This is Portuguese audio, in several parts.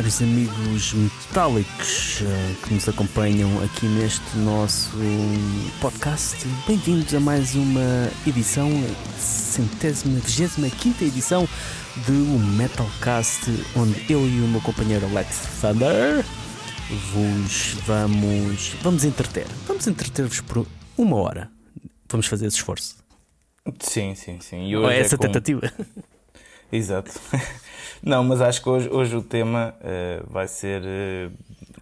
Caros amigos metálicos uh, que nos acompanham aqui neste nosso podcast. Bem-vindos a mais uma edição, centésima, vigésima quinta edição do Metalcast, onde eu e o meu companheiro Alex Thunder vos vamos, vamos entreter. Vamos entreter-vos por uma hora. Vamos fazer esse esforço. Sim, sim, sim. E hoje Ou é essa é com... tentativa. Exato. Não, mas acho que hoje, hoje o tema uh, vai ser. Uh,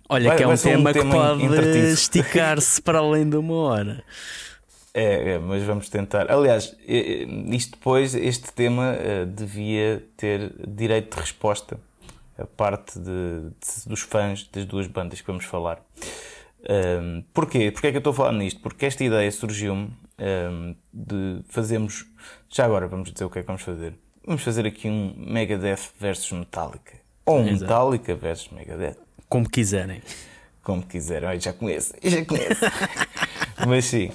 Olha, vai, que é um tema, um que pode esticar-se para além de uma hora. É, é, mas vamos tentar. Aliás, isto depois, este tema uh, devia ter direito de resposta a parte de, de, dos fãs das duas bandas que vamos falar. Um, porquê? Porquê é que eu estou a falar nisto? Porque esta ideia surgiu-me um, de fazermos. Já agora vamos dizer o que é que vamos fazer. Vamos fazer aqui um Megadeth versus Metallica. Ou um Exato. Metallica versus Megadeth. Como quiserem. Como quiserem. Já conheço. Já conheço. Mas sim.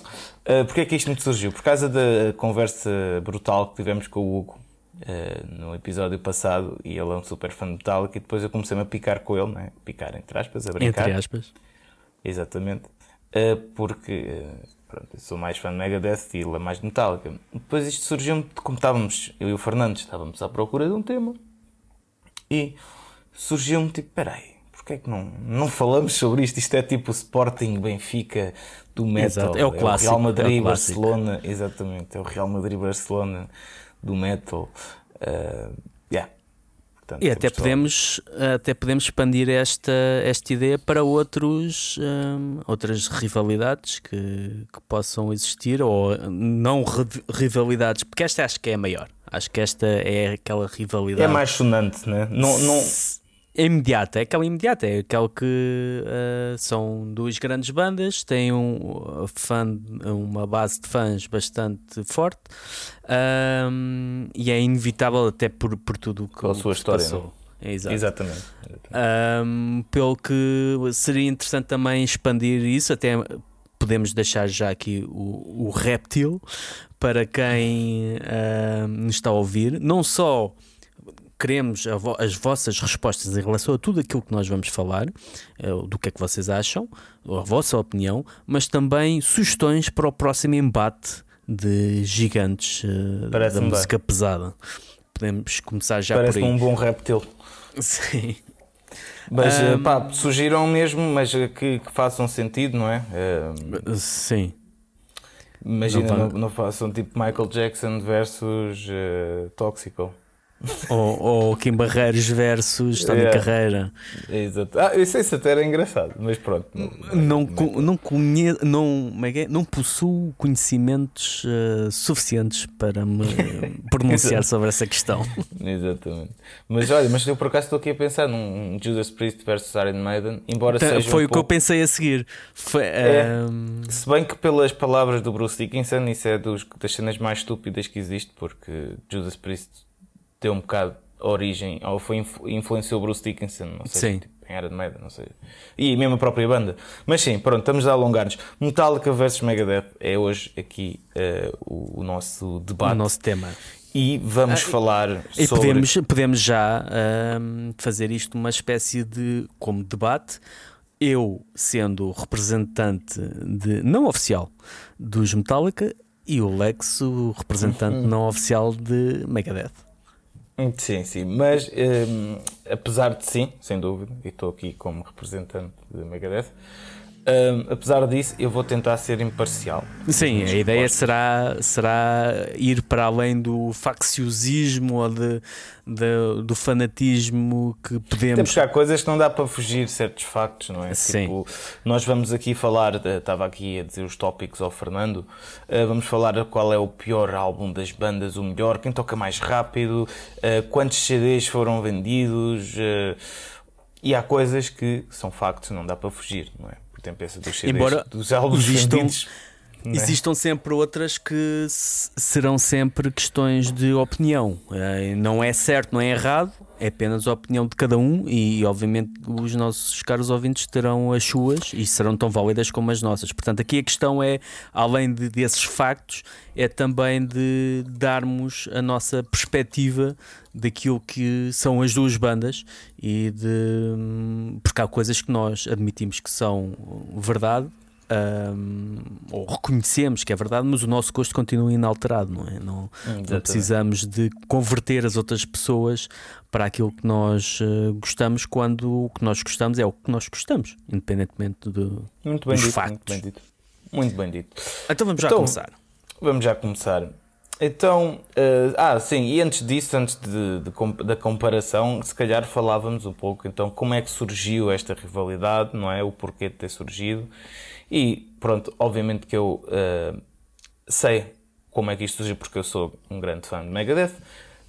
Uh, Porquê é que isto me surgiu? Por causa da conversa brutal que tivemos com o Hugo uh, no episódio passado. E ele é um super fã de Metallica. E depois eu comecei-me a picar com ele, né? Picar entre aspas, a brincar. Entre aspas. Exatamente. Uh, porque Pronto, eu sou mais fã de Megadeth e ele é mais de Metallica. Depois isto surgiu como estávamos, eu e o Fernando estávamos à procura de um tema e surgiu-me tipo, peraí, porquê é que não, não falamos sobre isto? Isto é tipo o Sporting Benfica do metal. Exato, é o clássico. É o Real Madrid é o Barcelona, exatamente, é o Real Madrid Barcelona do metal. Uh. Portanto, e até podemos, até podemos expandir esta, esta ideia para outros, um, outras rivalidades que, que possam existir, ou não rivalidades, porque esta acho que é a maior. Acho que esta é aquela rivalidade. É mais sonante, né? não, não é imediata, é aquela imediata, é aquela que uh, são duas grandes bandas, têm um, fã, uma base de fãs bastante forte um, e é inevitável até por, por tudo o que, a sua história, passou. É, exato. Exatamente. Um, pelo que seria interessante também expandir isso, até podemos deixar já aqui o, o reptil para quem uh, nos está a ouvir, não só queremos vo as vossas respostas em relação a tudo aquilo que nós vamos falar, uh, do que é que vocês acham, a vossa opinião, mas também sugestões para o próximo embate de gigantes uh, da música bem. pesada. Podemos começar já Parece por aí. um bom reptil. Sim. Mas um, pá, surgiram mesmo, mas que, que, façam sentido, não é? Uh, sim. Imagina, não, não, não, façam tipo Michael Jackson versus uh, Toxical ou, ou Kim Barreiros versus Tony yeah. Carreira. Exato. Ah, isso, isso até era engraçado, mas pronto. Não, não, não, não, conhe, não, é, é? não possuo conhecimentos uh, suficientes para me pronunciar sobre essa questão. Exatamente. Mas olha, mas eu por acaso estou aqui a pensar num Judas Priest versus Iron Maiden, embora tá, seja. Foi um o pouco... que eu pensei a seguir. Foi, é, uh... Se bem que pelas palavras do Bruce Dickinson, isso é dos, das cenas mais estúpidas que existe, porque Judas Priest deu um bocado origem, ou foi influenciou Bruce Dickinson, não sei, sim. Tipo, em Era de Maiden, não sei. E mesmo a própria banda. Mas sim, pronto, estamos a alongar-nos. Metallica versus Megadeth é hoje aqui uh, o, o, nosso debate. O nosso tema. E vamos ah, falar e sobre... Podemos, podemos já uh, fazer isto uma espécie de, como debate, eu sendo representante de, não oficial dos Metallica e o Lex o representante não oficial de Megadeth. Sim, sim, mas um, apesar de sim, sem dúvida, e estou aqui como representante de Megadeth, um, apesar disso, eu vou tentar ser imparcial. Sim, a ideia será, será ir para além do facciosismo ou de, de, do fanatismo que podemos. Temos cá coisas que não dá para fugir certos factos, não é? Sim. Tipo, nós vamos aqui falar, estava aqui a dizer os tópicos ao Fernando, uh, vamos falar qual é o pior álbum das bandas, o melhor, quem toca mais rápido, uh, quantos CDs foram vendidos. Uh, e há coisas que são factos, não dá para fugir, não é? Tempo dos CDs, Embora dos álbuns vistam, vendidos. Né? Existam sempre outras que serão sempre questões de opinião. Eh, não é certo, não é errado, é apenas a opinião de cada um e, obviamente, os nossos caros ouvintes terão as suas e serão tão válidas como as nossas. Portanto, aqui a questão é, além de, desses factos, é também de darmos a nossa perspectiva daquilo que são as duas bandas e de porque há coisas que nós admitimos que são verdade um, ou reconhecemos que é verdade, mas o nosso gosto continua inalterado, não é? Não, não precisamos de converter as outras pessoas para aquilo que nós uh, gostamos, quando o que nós gostamos é o que nós gostamos, independentemente do, muito bem dos dito, factos. Muito bem dito. Muito bem dito. Então vamos já então, começar. Vamos já começar. Então, uh, ah, sim, e antes disso, antes de, de, da comparação, se calhar falávamos um pouco então como é que surgiu esta rivalidade, não é? O porquê de ter surgido e pronto, obviamente que eu uh, sei como é que isto surgiu, porque eu sou um grande fã de Megadeth,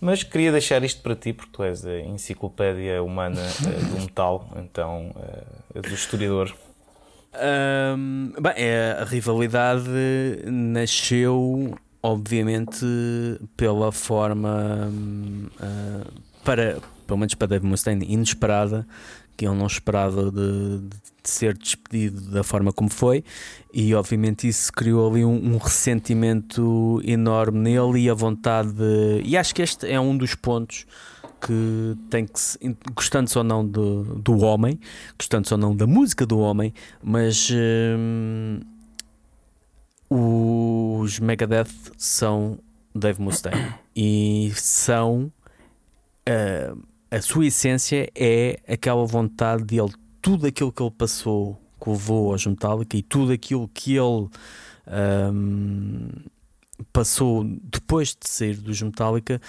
mas queria deixar isto para ti, porque tu és a enciclopédia humana uh, do metal, então uh, do historiador. Um, bem, é, a rivalidade nasceu, obviamente, pela forma uh, para, pelo menos para Dave Mustaine, inesperada que ele não esperava de, de, ser despedido da forma como foi, e obviamente isso criou ali um, um, ressentimento enorme nele e a vontade de. E acho que este é um dos pontos que tem que gostando-se ou não do, do homem, gostando-se ou não da música do homem, mas hum, os Megadeth são Dave Mustaine e são. Uh, a sua essência é aquela vontade dele, tudo aquilo que ele passou, que levou aos Metallica e tudo aquilo que ele um, passou depois de sair dos Metallica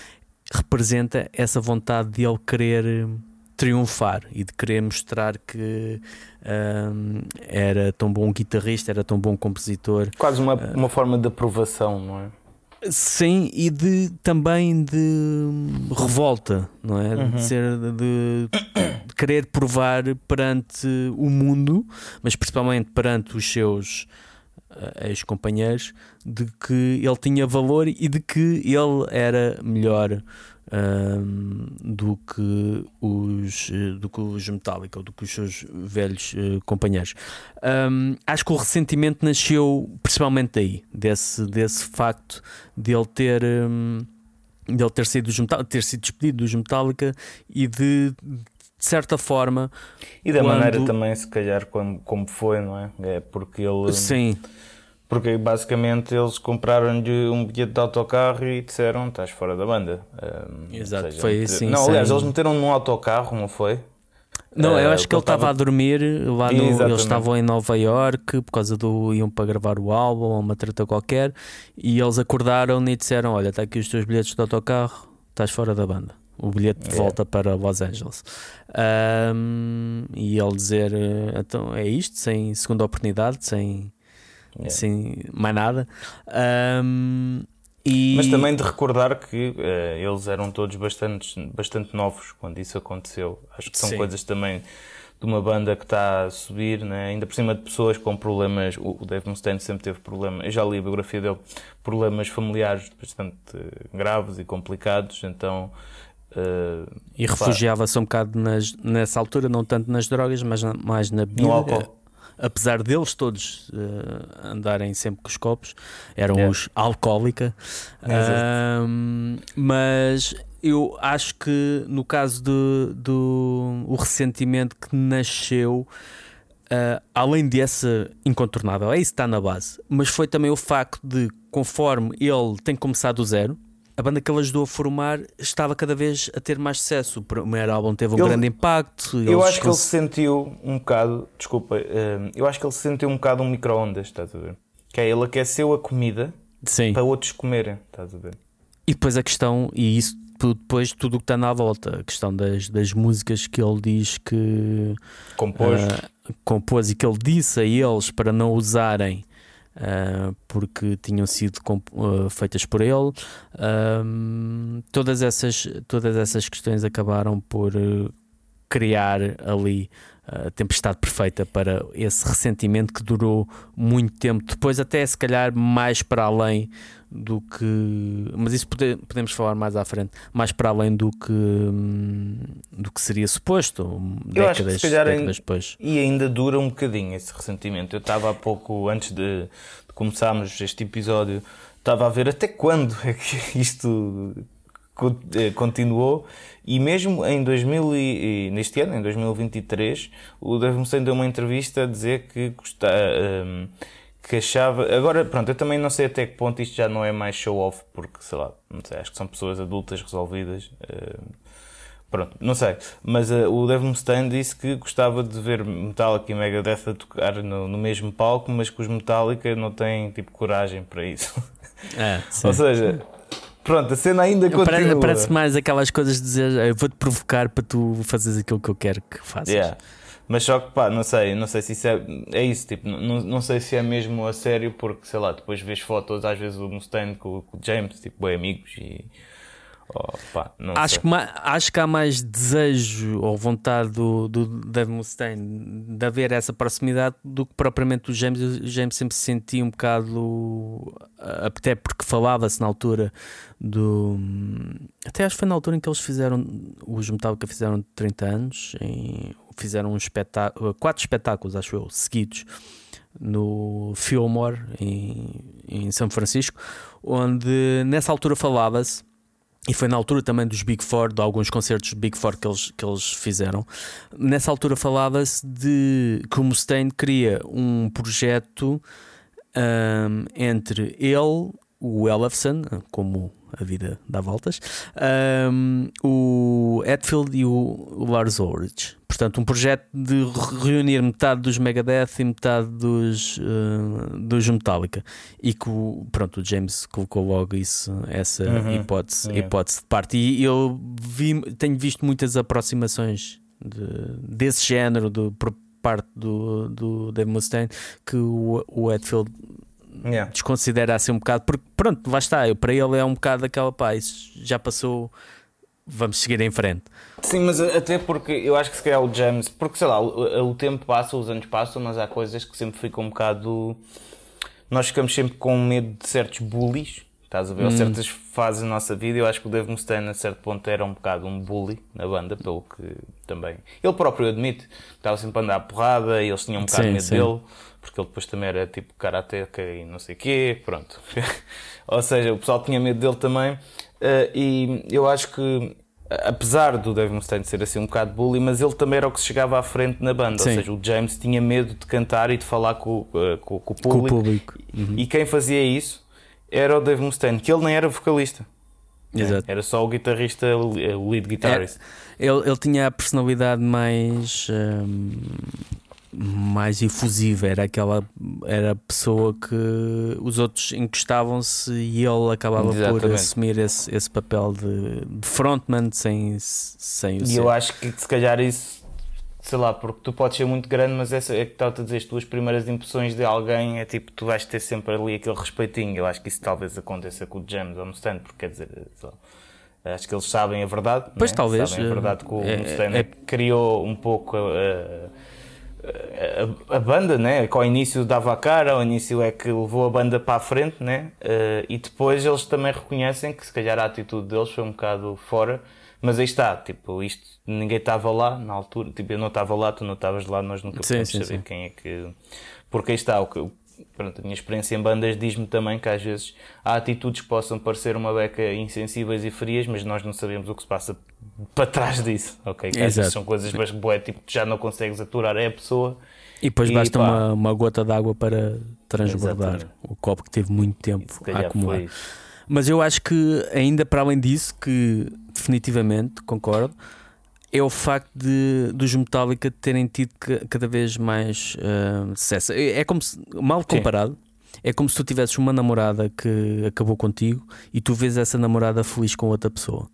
representa essa vontade de ele querer triunfar e de querer mostrar que um, era tão bom guitarrista, era tão bom compositor. Quase uma, uma forma de aprovação, não é? Sim, e de também de revolta, não é? Uhum. De ser de, de, querer provar perante o mundo, mas principalmente perante os seus uh, ex-companheiros, de que ele tinha valor e de que ele era melhor um, do, que os, do que os Metallica ou do que os seus velhos uh, companheiros. Um, acho que o ressentimento nasceu principalmente daí, desse, desse facto de ele ter. Um, de ele ter sido, dos Metallica, ter sido despedido dos Metallica e de, de certa forma. E da quando... maneira também, se calhar, como, como foi, não é? É porque ele. Sim. Porque basicamente eles compraram-lhe um bilhete de autocarro e disseram: estás fora da banda. Um, Exato, seja, foi assim. Não, aliás, eles meteram num autocarro, não foi? Não, eu acho que ele estava a dormir lá no. Eles estavam em Nova York por causa do. iam para gravar o álbum ou uma treta qualquer e eles acordaram e disseram: Olha, está aqui os teus bilhetes de autocarro, estás fora da banda. O bilhete de volta para Los Angeles. Um, e ele dizer: Então é isto, sem segunda oportunidade, sem yeah. sem mais nada. Um, e... Mas também de recordar que uh, eles eram todos bastante, bastante novos quando isso aconteceu. Acho que são Sim. coisas também de uma banda que está a subir, né? ainda por cima de pessoas com problemas. O Dave Mustaine sempre teve problemas, eu já li a biografia dele, problemas familiares bastante graves e complicados, então. Uh, e refugiava-se um bocado nas, nessa altura, não tanto nas drogas, mas mais na bebida. No álcool apesar deles todos uh, andarem sempre com os copos, eram yeah. os alcoólica. Uh, mas eu acho que no caso do, do o ressentimento que nasceu. Uh, além dessa incontornável, é isso que está na base, mas foi também o facto de, conforme ele tem começado do zero, a banda que ele ajudou a formar estava cada vez a ter mais sucesso. O primeiro álbum teve um ele, grande impacto. Eu acho que ele se sentiu um bocado, desculpa, eh, eu acho que ele se sentiu um bocado um micro-ondas, estás a ver? Que é ele aqueceu a comida Sim. para outros comerem, estás a ver? E depois a questão, e isso depois tudo o que está na volta, a questão das, das músicas que ele diz que compôs. Uh, compôs e que ele disse a eles para não usarem Uh, porque tinham sido uh, feitas por ele. Uh, todas, essas, todas essas questões acabaram por criar ali a tempestade perfeita para esse ressentimento que durou muito tempo. Depois, até se calhar mais para além do que. Mas isso pode, podemos falar mais à frente, mais para além do que, hum, do que seria suposto. Eu décadas, acho que se calhar décadas depois. E ainda dura um bocadinho esse ressentimento. Eu estava há pouco, antes de, de começarmos este episódio, estava a ver até quando é que isto continuou e mesmo em 2000 e, neste ano, em 2023, o Dave Mustaine deu uma entrevista a dizer que gostava, um, que achava, agora pronto, eu também não sei até que ponto isto já não é mais show off, porque sei lá, não sei, acho que são pessoas adultas resolvidas. Uh, pronto, não sei, mas uh, o Dave Mustaine disse que gostava de ver Metallica e Megadeth a tocar no, no mesmo palco, mas que os Metallica não têm tipo coragem para isso. É. Ou seja, Pronto, a cena ainda continua. Parece, parece mais aquelas coisas de dizer eu vou-te provocar para tu fazeres aquilo que eu quero que faças. Yeah. Mas só que pá, não sei, não sei se isso é, é isso, tipo, não, não sei se é mesmo a sério, porque sei lá, depois vês fotos às vezes do Mustaine com, com o James, tipo, bem amigos e. Oh, pá, acho, que acho que há mais desejo ou vontade do, do Dave Mustaine de haver essa proximidade do que propriamente o James. O James sempre se sentia um bocado, até porque falava-se na altura do. Até acho que foi na altura em que eles fizeram, os Metallica fizeram 30 anos, em, fizeram um espetáculo, quatro espetáculos, acho eu, seguidos no Fillmore em, em São Francisco, onde nessa altura falava-se e foi na altura também dos Big Four, de alguns concertos Big Four que eles, que eles fizeram. Nessa altura falava-se de que o Mustaine queria um projeto um, entre ele, o Ellefson, como a vida dá voltas, um, o Hetfield e o Lars Ulrich. Portanto, um projeto de reunir metade dos Megadeth e metade dos, uh, dos Metallica. E que o, pronto, o James colocou logo isso, essa uhum. hipótese, yeah. hipótese de parte. E eu vi, tenho visto muitas aproximações de, desse género por parte do, do Dave Mustaine que o, o Hetfield yeah. desconsidera assim um bocado, porque pronto, lá está, para ele é um bocado aquela pá, isso já passou, vamos seguir em frente. Sim, mas até porque eu acho que se calhar o James, porque sei lá, o, o tempo passa, os anos passam, mas há coisas que sempre ficam um bocado. Nós ficamos sempre com medo de certos bullies, estás a ver? Hum. Ou certas fases da nossa vida. Eu acho que o Dave Mustaine, a certo ponto, era um bocado um bully na banda, pelo que também. Ele próprio admite estava sempre a andar a porrada e eles tinham um bocado de medo sim. dele porque ele depois também era tipo karateca e não sei o quê, pronto. Ou seja, o pessoal tinha medo dele também, uh, e eu acho que, apesar do Dave Mustaine ser assim um bocado bully, mas ele também era o que se chegava à frente na banda, Sim. ou seja, o James tinha medo de cantar e de falar com, uh, com, com o público, com o público. Uhum. e quem fazia isso era o Dave Mustaine, que ele nem era vocalista. Exato. Era só o guitarrista, o lead guitarist. É, ele, ele tinha a personalidade mais. Hum, mais efusiva, era aquela era a pessoa que os outros encostavam-se e ele acabava Exatamente. por assumir esse, esse papel de, de frontman sem, sem o E ser. eu acho que se calhar isso, sei lá, porque tu podes ser muito grande, mas essa é que estava a dizer, as tuas primeiras impressões de alguém é tipo, tu vais ter sempre ali aquele respeitinho. Eu acho que isso talvez aconteça com o James ou Mustaine, porque quer dizer, acho que eles sabem a verdade. Pois é? talvez. Sabem a verdade que o é, Mustaine é, criou um pouco. Uh, a, a, banda, né, que ao início dava a cara, ao início é que levou a banda para a frente, né, uh, e depois eles também reconhecem que se calhar a atitude deles foi um bocado fora, mas aí está, tipo, isto ninguém estava lá na altura, tipo, eu não estava lá, tu não estavas lá, nós nunca podemos sim, saber sim. quem é que. Porque aí está, o que, pronto, a minha experiência em bandas diz-me também que às vezes há atitudes que possam parecer uma beca insensíveis e frias, mas nós não sabemos o que se passa para trás disso, ok? Que às vezes são coisas mas boé, tipo, tu já não consegues aturar é a pessoa. E depois e, basta uma, uma, gota de água para transbordar Exatamente. o copo que teve muito tempo a acumular. Mas eu acho que ainda para além disso, que definitivamente concordo, é o facto de dos Metallica terem tido cada vez mais uh, sucesso. É, é como se, mal comparado, Sim. é como se tu tivesses uma namorada que acabou contigo e tu vês essa namorada feliz com outra pessoa.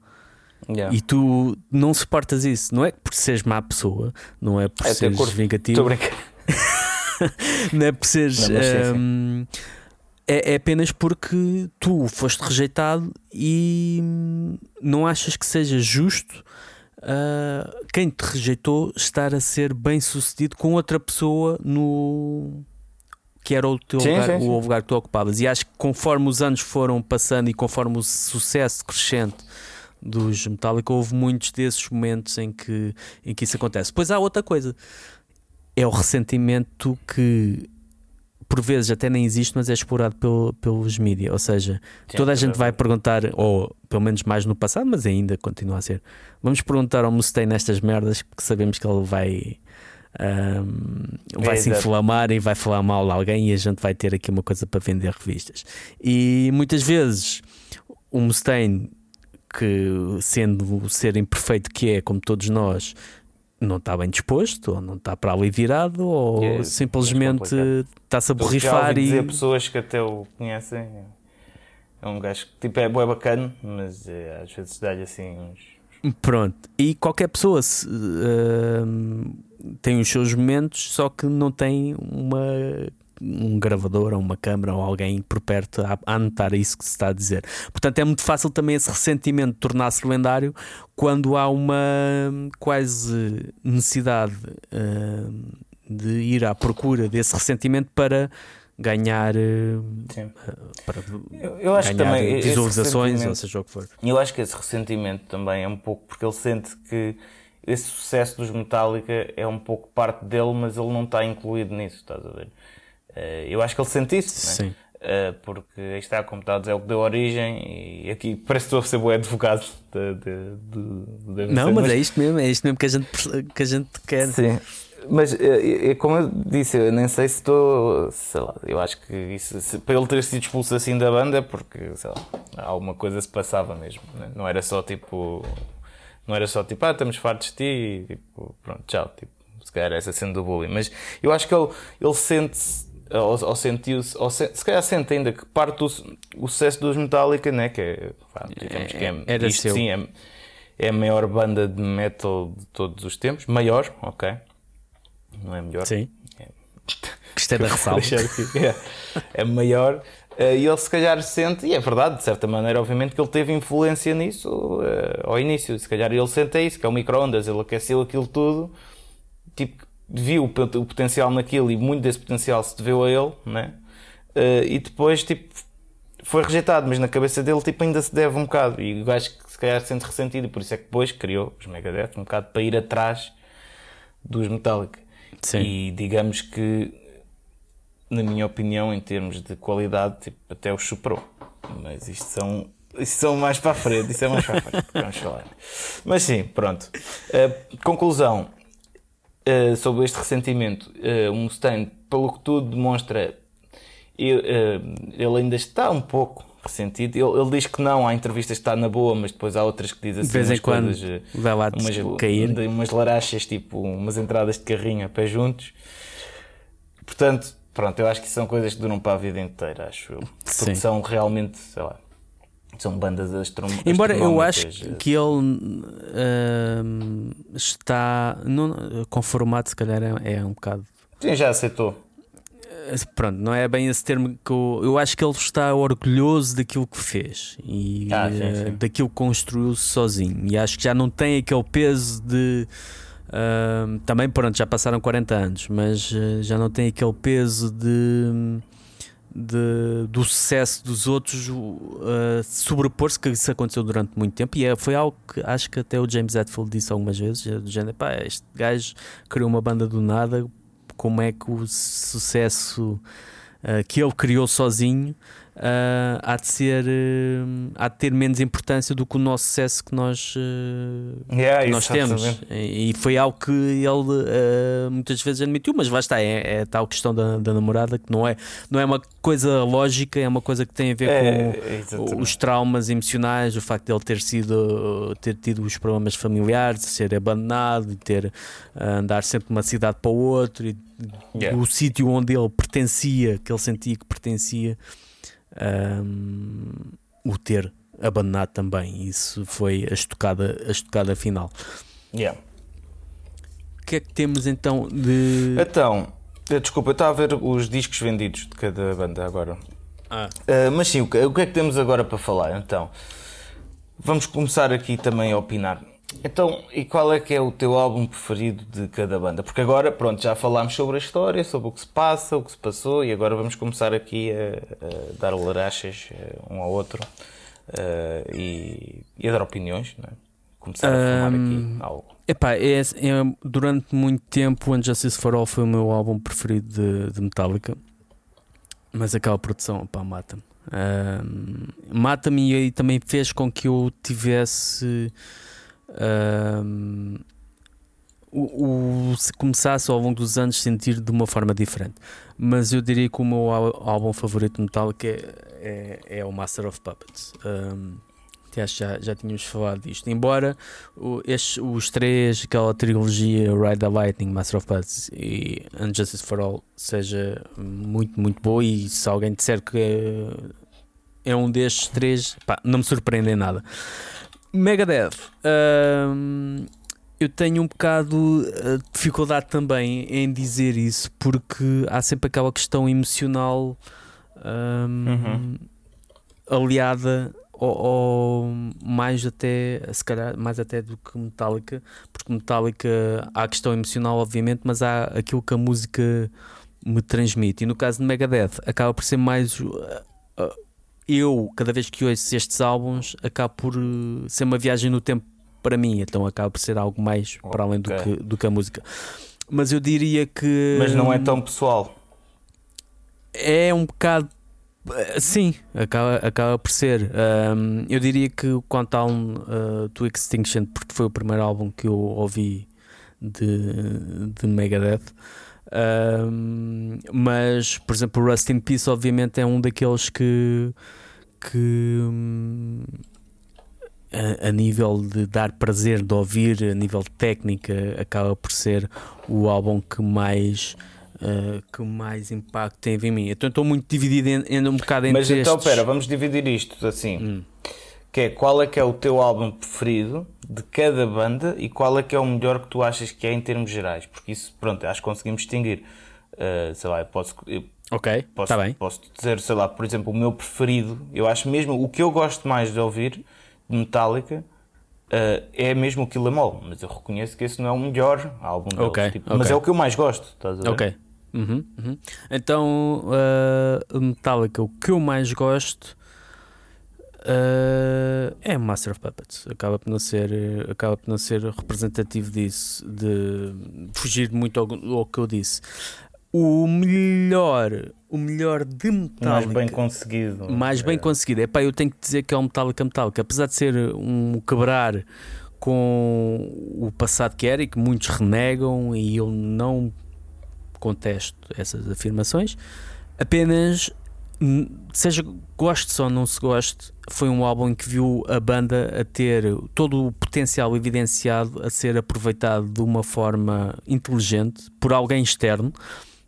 Yeah. E tu não suportas isso, não é por seres má pessoa, não é por é seres curto. vingativo. não é por seres. Não, é, é apenas porque tu foste rejeitado e não achas que seja justo uh, quem te rejeitou estar a ser bem sucedido com outra pessoa no que era o teu sim, lugar, sim, sim. o lugar que tu ocupavas. E acho que conforme os anos foram passando e conforme o sucesso crescente dos Metallica, houve muitos desses momentos em que, em que isso acontece. Depois há outra coisa, é o ressentimento que por vezes até nem existe, mas é explorado pelo, pelos mídias. Ou seja, Sim, toda a gente vai perguntar, ou pelo menos mais no passado, mas ainda continua a ser. Vamos perguntar ao Mustaine nestas merdas, porque sabemos que ele vai. Um, vai é, se inflamar e vai falar mal de alguém e a gente vai ter aqui uma coisa para vender revistas. E muitas vezes o Mustaine, que sendo o ser imperfeito que é, como todos nós, não está bem disposto, ou não está para ali virado, ou é, simplesmente está-se a borrifar e. dizer pessoas que até o conhecem. É um gajo que tipo, é bem bacana, mas é, às vezes dá-lhe assim uns. Pronto, e qualquer pessoa se, uh, tem os seus momentos, só que não tem uma um gravador ou uma câmera ou alguém por perto a, a anotar isso que se está a dizer. Portanto, é muito fácil também esse ressentimento tornar-se lendário quando há uma quase necessidade uh, de ir à procura desse ressentimento para ganhar uh, para eu, eu acho ganhar que também visualizações ou seja o que for. Eu acho que esse ressentimento também é um pouco porque ele sente que esse sucesso dos Metallica é um pouco parte dele, mas ele não está incluído nisso, estás a ver? Eh, eu acho que ele sente isso, é? Uh, porque aí está, como está a dizer, é o que deu origem e aqui parece que estou a ser bom advogado de, de, de, Não, mas, mas, é isto mesmo, é isto mesmo que a gente, que a gente quer. Sim. Mas uh, como eu disse, eu nem sei se estou, sei lá, eu acho que isso, se, para ele ter sido expulso assim da banda é porque, sei lá, alguma coisa se passava mesmo, né? não era só tipo, não era só tipo, ah, estamos fartos de ti e tipo, pronto, tchau, tipo, se calhar essa sendo do bullying, mas eu acho que ele, ele sente-se ou, ou sentiu-se, ou se, se calhar sente ainda que parte do o sucesso dos Metallica, né, que é, pá, digamos que é, Era isto seu. sim, é, é a maior banda de metal de todos os tempos, maior, ok, não é melhor. Sim. É, isto é da ressalva. é, é maior. Uh, e ele se calhar sente, e é verdade, de certa maneira, obviamente, que ele teve influência nisso uh, ao início. Se calhar ele sente isso, que é o micro-ondas, ele aqueceu aquilo tudo, tipo, viu o potencial naquilo e muito desse potencial se deveu a ele, né? Uh, e depois, tipo, foi rejeitado, mas na cabeça dele, tipo, ainda se deve um bocado. E o gajo que se calhar se sente ressentido, e por isso é que depois criou os Megadeth um bocado para ir atrás dos Metallica. Sim. E digamos que, na minha opinião, em termos de qualidade, tipo, até os superou. Mas isto são isso são mais para a frente, isso é mais para a frente, vamos falar. Mas sim, pronto. Uh, conclusão: uh, sobre este ressentimento, uh, o Mustaine, pelo que tudo demonstra, ele, uh, ele ainda está um pouco ressentido. Ele, ele, diz que não, há entrevistas que está na boa, mas depois há outras que dizem assim. De vez em quando coisas, vai lá umas, cair. Umas larachas, tipo umas entradas de carrinho a pé juntos. Portanto, pronto, eu acho que são coisas que duram para a vida inteira, acho eu. Porque Sim. são realmente, sei lá, são bandas astrom Embora eu acho que ele uh, está não, conformado, se calhar é, é, um bocado. Sim, já aceitou. Eh, pronto, não é bem esse termo que eu, eu acho que ele está orgulhoso daquilo que fez e ah, sim, sim. Uh, daquilo que construiu sozinho. E acho que já não tem aquele peso de. Uh, também, pronto, já passaram 40 anos, mas uh, já não tem aquele peso de de, do sucesso dos outros uh, sobrepor-se, que isso aconteceu durante muito tempo, e é, foi algo que acho que até o James Hetfield disse algumas vezes: é do género, pá, este gajo criou uma banda do nada, como é que o sucesso uh, que ele criou sozinho uh, há de ser uh, há de ter menos importância do que o nosso sucesso que nós, uh, yeah, que nós temos. e, foi algo que ele muitas vezes admitiu mas lá está, é, é tal questão da, da, namorada que não é, não é uma coisa lógica é uma coisa que tem a ver é, com os traumas emocionais o facto de ele ter sido ter tido os problemas familiares de ser abandonado e ter andar sempre de uma cidade para o outro e yeah. do sítio onde ele pertencia que ele sentia que pertencia um, o ter abandonado também. Isso foi a estocada, a estocada final. Yeah. O que é que temos então de. Então, eh, desculpa, eu estava a ver os discos vendidos de cada banda agora. Ah. Uh, mas sim, o que, o que é que temos agora para falar? Então, vamos começar aqui também a opinar. Então, e qual é que é o teu álbum preferido de cada banda? Porque agora, pronto, já falámos sobre a história, sobre o que se passa, o que se passou, e agora vamos começar aqui a, a dar larachas eh, um ao outro uh, e, e, a dar opiniões, não é? Começar a formar um, aqui algo. Epá, é, é, durante muito tempo, Unjustice for All foi o meu álbum preferido de, de Metallica, mas aquela produção, pá, mata-me. Um, mata-me e também fez com que eu tivesse o, o, se começasse ao longo dos anos sentir de uma forma diferente. Mas eu diria que o meu álbum favorito Metallica é, é, é o Master of Puppets. Um, acho já, já tínhamos falado disto. Embora o, os três, aquela trilogia Ride the Lightning, Master of Puppets e Unjustice for All, seja muito, muito boa. E se alguém disser que é, é um destes três, pá, não me surpreende em nada. Megadeth. Um, eu tenho um bocado de dificuldade também em dizer isso porque há sempre aquela questão emocional um, uhum. aliada ou, ou, mais até se calhar mais até do que Metallica porque Metallica há a questão emocional obviamente mas há aquilo que a música me transmite e no caso de Megadeth acaba por ser mais uh, uh, eu, cada vez que ouço estes álbuns, acabo por uh, ser uma viagem no tempo para mim, então acaba por ser algo mais okay. para além do que, do que a música. Mas eu diria que. Mas não é tão pessoal. É um bocado. Eh, sim, acaba, acaba por ser. Um, eu diria que o Countdown uh, to Extinction, porque foi o primeiro álbum que eu ouvi de, de Megadeth. Um, mas, por exemplo, o Rust in Peace, obviamente, é um daqueles que que hum, a, a, nível de dar prazer de ouvir, a nível de técnica, acaba por ser o álbum que mais. Uh, que mais impacto teve em mim. Então estou muito dividido em um bocado entre Mas então, estes... pera, vamos dividir isto assim. Hum. Que é, qual é que é o teu álbum preferido de cada banda e qual é que é o melhor que tu achas que é em termos gerais? Porque isso, pronto, acho que conseguimos distinguir. Uh, sei lá, eu posso, eu Ok, está bem. Posso dizer, sei lá, por exemplo, o meu preferido, eu acho mesmo, o que eu gosto mais de ouvir de Metallica uh, é mesmo o Kill Em All, mas eu reconheço que esse não é o melhor álbum deles, okay, tipo, okay. mas é o que eu mais gosto, estás a ver? Ok. Uhum, uhum. Então, uh, Metallica, o que eu mais gosto uh, é Master of Puppets. Acaba por não ser, acaba por não ser representativo disso, de fugir muito ao, ao que eu disse o melhor, o melhor de Metallica. Mais bem conseguido. Mais é. bem conseguido. É pá, eu tenho que dizer que é o Metallica Metallica. Apesar de ser um quebrar com o passado que era e que muitos renegam e eu não contesto essas afirmações, apenas seja goste ou não se goste, foi um álbum em que viu a banda a ter todo o potencial evidenciado a ser aproveitado de uma forma inteligente por alguém externo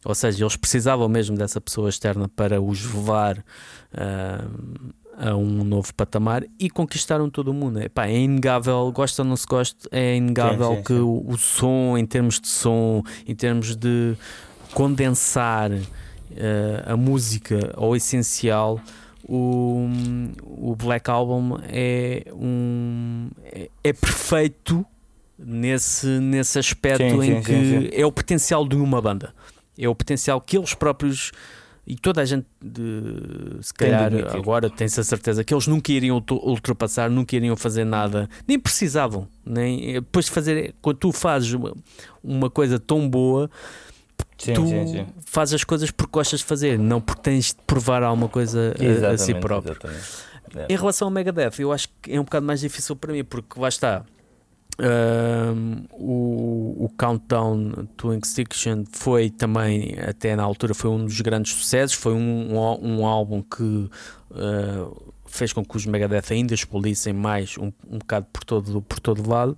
ou seja, eles precisavam mesmo dessa pessoa externa para os levar uh, a um novo patamar e conquistaram todo o mundo. Epá, é inegável, gosta ou não se gosta, é inegável sim, sim, que sim. O, o, som, em termos de som, em termos de condensar uh, a música ao essencial, o, o Black Album é, um, é, é perfeito nesse, nesse aspecto em que é o potencial de uma banda é o potencial que eles próprios e toda a gente de, se calhar agora tem-se a certeza que eles nunca iriam ultrapassar, nunca iriam fazer nada, nem precisavam, nem depois de fazer quando tu fazes uma, uma coisa tão boa, sim, tu sim, sim. fazes as coisas porque gostas de fazer, não porque tens de provar alguma coisa a, a si próprio. Em relação ao Megadeth, eu acho que é um bocado mais difícil para mim, porque lá está, o, o, Countdown to Extinction foi também, até na altura, foi um dos grandes sucessos. Foi um, um, um álbum que uh, fez com que os Megadeth ainda explodissem mais um, um bocado por todo, por todo lado.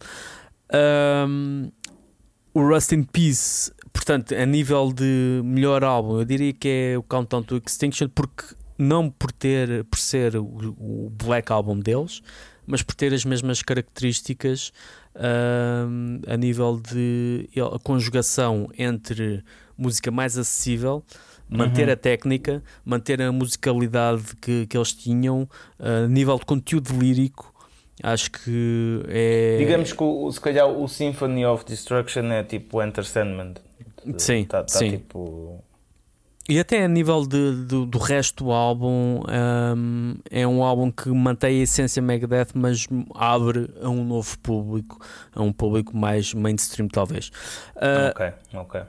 O Rust in Peace, portanto, a nível de melhor álbum, eu diria que é o Countdown to Extinction, porque não por ter por ser o, o Black Album deles, mas por ter as mesmas características uh, a nível de a conjugação entre música mais acessível, manter uhum. a técnica, manter a musicalidade que, que eles tinham, a uh, nível de conteúdo lírico. Acho que é. Digamos que o, se calhar o Symphony of Destruction é tipo Enter Sandman. Sim, tá, tá sim. Tipo... E até a nível de, de, do resto do álbum, um, é um álbum que mantém a essência Megadeth, mas abre a um novo público, a um público mais mainstream, talvez. Uh, ok, ok.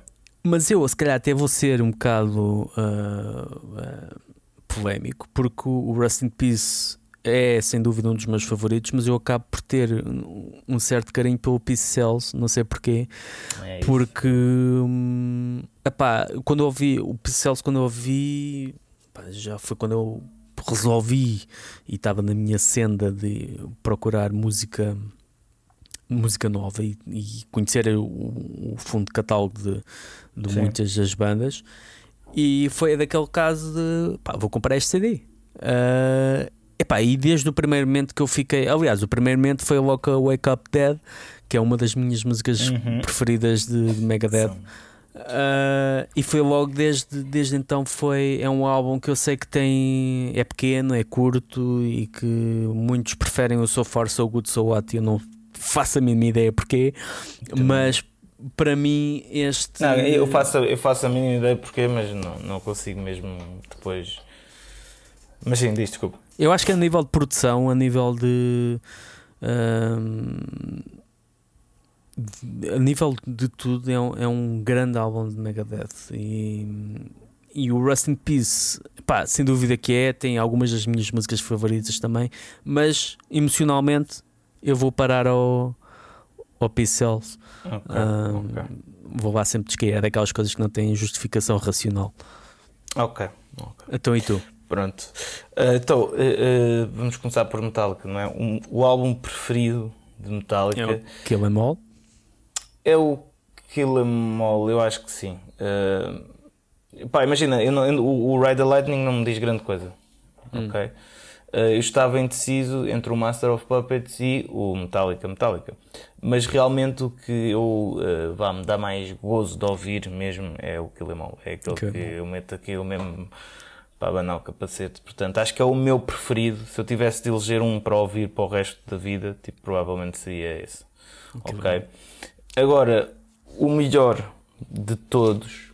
Mas eu, se calhar, até vou ser um bocado uh, uh, polémico, porque o Rust in Peace é sem dúvida um dos meus favoritos, mas eu acabo por ter um certo carinho pelo Peace Cells, não sei porquê, é porque hum, epá, quando eu ouvi o Peace Cells, quando eu ouvi epá, já foi quando eu resolvi e estava na minha senda de procurar música música nova e, e conhecer o, o, fundo de catálogo de, de muitas das bandas. E foi daquele caso de pá, vou comprar este CD uh, epá, e desde o primeiro momento que eu fiquei aliás, o primeiro momento foi logo a Wake Up Dead que é uma das minhas músicas uhum. preferidas de, de Megadeth uh, e foi logo desde, desde então foi é um álbum que eu sei que tem é pequeno, é curto e que muitos preferem o So Far So Good So What e eu não faço a mínima ideia porquê, mas para mim este. Não, eu faço, eu faço a mínima ideia porquê, mas não, não consigo mesmo depois. Mas sim, diz, desculpa. Eu acho que a nível de produção, a nível de. a nível de tudo, é um, é um grande álbum de Megadeth. E, e o Rust in Peace, pá, sem dúvida que é, tem algumas das minhas músicas favoritas também, mas emocionalmente eu vou parar ao, ao Pixels. Okay, um, okay. Vou lá sempre descair. É daquelas coisas que não têm justificação racional. Ok. okay. Então e tu? Pronto. Uh, então, uh, uh, vamos começar por Metallica, não é? Um, o álbum preferido de Metallica. É o Kill Em All? É o Kill Em All, eu acho que sim. pá, imagina, eu não, o, o Ride the Lightning não me diz grande coisa. Hum. Ok? Eu estava indeciso entre o Master of Puppets e o Metallica Metallica. Mas realmente o que eu vá, me dá mais gozo de ouvir mesmo é o Kill Em All. É aquele okay. que eu meto aqui eu mesmo para abanar o capacete. Portanto, acho que é o meu preferido. Se eu tivesse de eleger um para ouvir para o resto da vida, tipo, provavelmente seria esse. Okay. ok? Agora, o melhor de todos,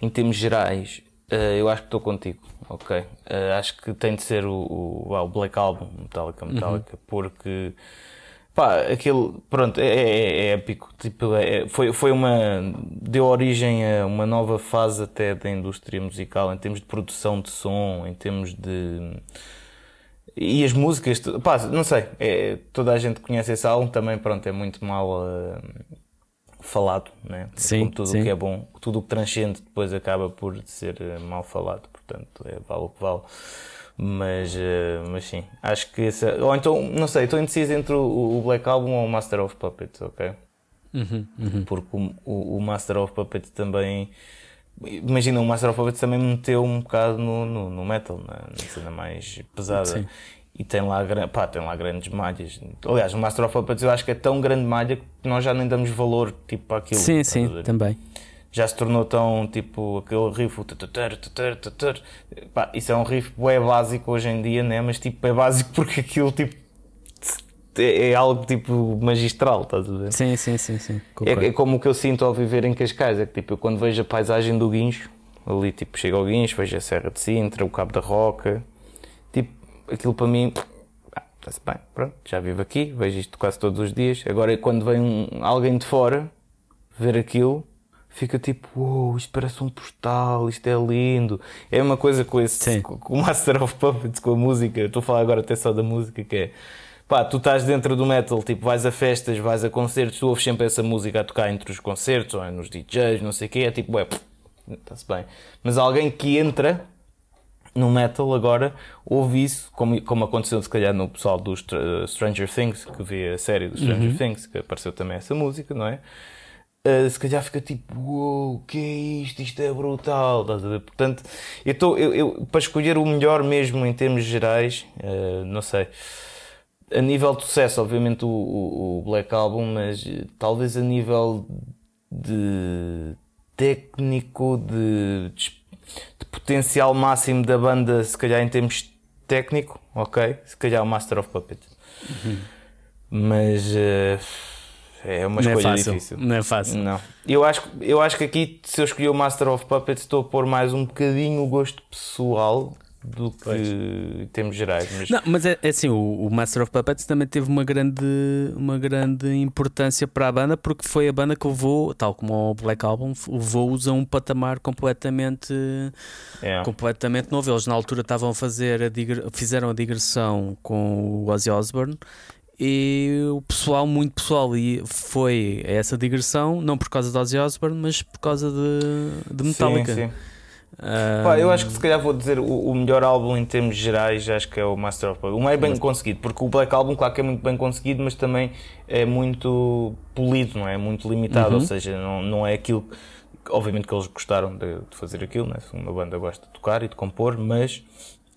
em termos gerais, uh, eu acho que estou contigo ok. Uh, acho que tem de ser o, o, o Black Album, Metallica, Metallica, uhum. porque pá, aquilo, pronto, é, é, é épico. Tipo, é, foi, foi uma. deu origem a uma nova fase até da indústria musical, em termos de produção de som, em termos de. E as músicas, pá, não sei, é, toda a gente conhece esse álbum, também, pronto, é muito mal. Uh, falado, né? Sim, Como tudo o que é bom, tudo o que transcende depois acaba por ser eh, mal falado, portanto, é, vale o que vale. Mas, uh, mas sim, acho que esse, ou então, não sei, estou indeciso entre o, Black Album ou o Master of Puppets, ok? Uhum, uhum. Porque o, o, Master of Puppets também, imagina, o Master of Puppets também meteu um bocado no, no, no metal, na, na cena mais pesada. Sim e tem lá, pá, tem lá grandes malhas. Aliás, o Master of Puppets eu acho que é tão grande malha que nós já nem damos valor tipo, para aquilo. Sim, sim, também. Já se tornou tão tipo aquele riff. Pá, isso é um riff é básico hoje em dia, né? mas tipo, é básico porque aquilo tipo, é, é algo tipo magistral, estás a ver? Sim, sim, sim. sim. É, é, como o que eu sinto ao viver em Cascais. É que tipo, eu quando vejo a paisagem do Guincho, ali tipo, chego ao Guincho, vejo a Serra de Sintra, o Cabo da Roca aquilo para mim, está-se bem, pronto, já vivo aqui, vejo isto quase todos os dias. Agora, quando vem um, alguém de fora ver aquilo, fica tipo, uou, isto parece um postal, isto é lindo. É uma coisa com esse, com, com o Master of Puppets, com a música. Estou a falar agora até só da música, que é pá, tu estás dentro do metal, tipo, vais a festas, vais a concertos, tu ouves sempre essa música a tocar entre os concertos ou nos DJs, não sei o quê, é tipo, ué, está-se bem. Mas alguém que entra no metal agora ouve isso, como, como aconteceu se calhar no pessoal do Stranger Things, que vê a série do Stranger uhum. Things, que apareceu também essa música, não é? Uh, se calhar fica tipo, uou, wow, que é isto? Isto é brutal, estás a ver? Portanto, eu, tô, eu, eu, para escolher o melhor mesmo em termos gerais, uh, não sei. A nível de sucesso, obviamente o, o, o Black Album, mas uh, talvez a nível de técnico, de, de de potencial máximo da banda, se calhar em termos técnico, ok? Se calhar o Master of Puppets. Uhum. Mas uh, é uma não é escolha é fácil, difícil. Não é fácil. Não. Eu acho, eu acho que aqui, se eu escolher o Master of Puppets, estou a pôr mais um bocadinho o gosto pessoal do que pois. em termos gerais. Mas, não, mas é, é assim, o, o, Master of Puppets também teve uma grande, uma grande importância para a banda porque foi a banda que levou, tal como o Black Album, levou-os a um patamar completamente, é. completamente novo. Eles na altura estavam a fazer a fizeram a digressão com o Ozzy Osbourne e o pessoal, muito pessoal, e foi essa digressão, não por causa de Ozzy Osbourne, mas por causa de, de Metallica. Sim, sim. Pá, eu acho que se calhar vou dizer o, o, melhor álbum em termos gerais, acho que é o Master of Puppets. O mais bem mas... conseguido, porque o Black Album, claro que é muito bem conseguido, mas também é muito polido, não é? Muito limitado, uhum. ou seja, não, não é aquilo. Obviamente que eles gostaram de, de fazer aquilo, né? uma banda gosta de tocar e de compor, mas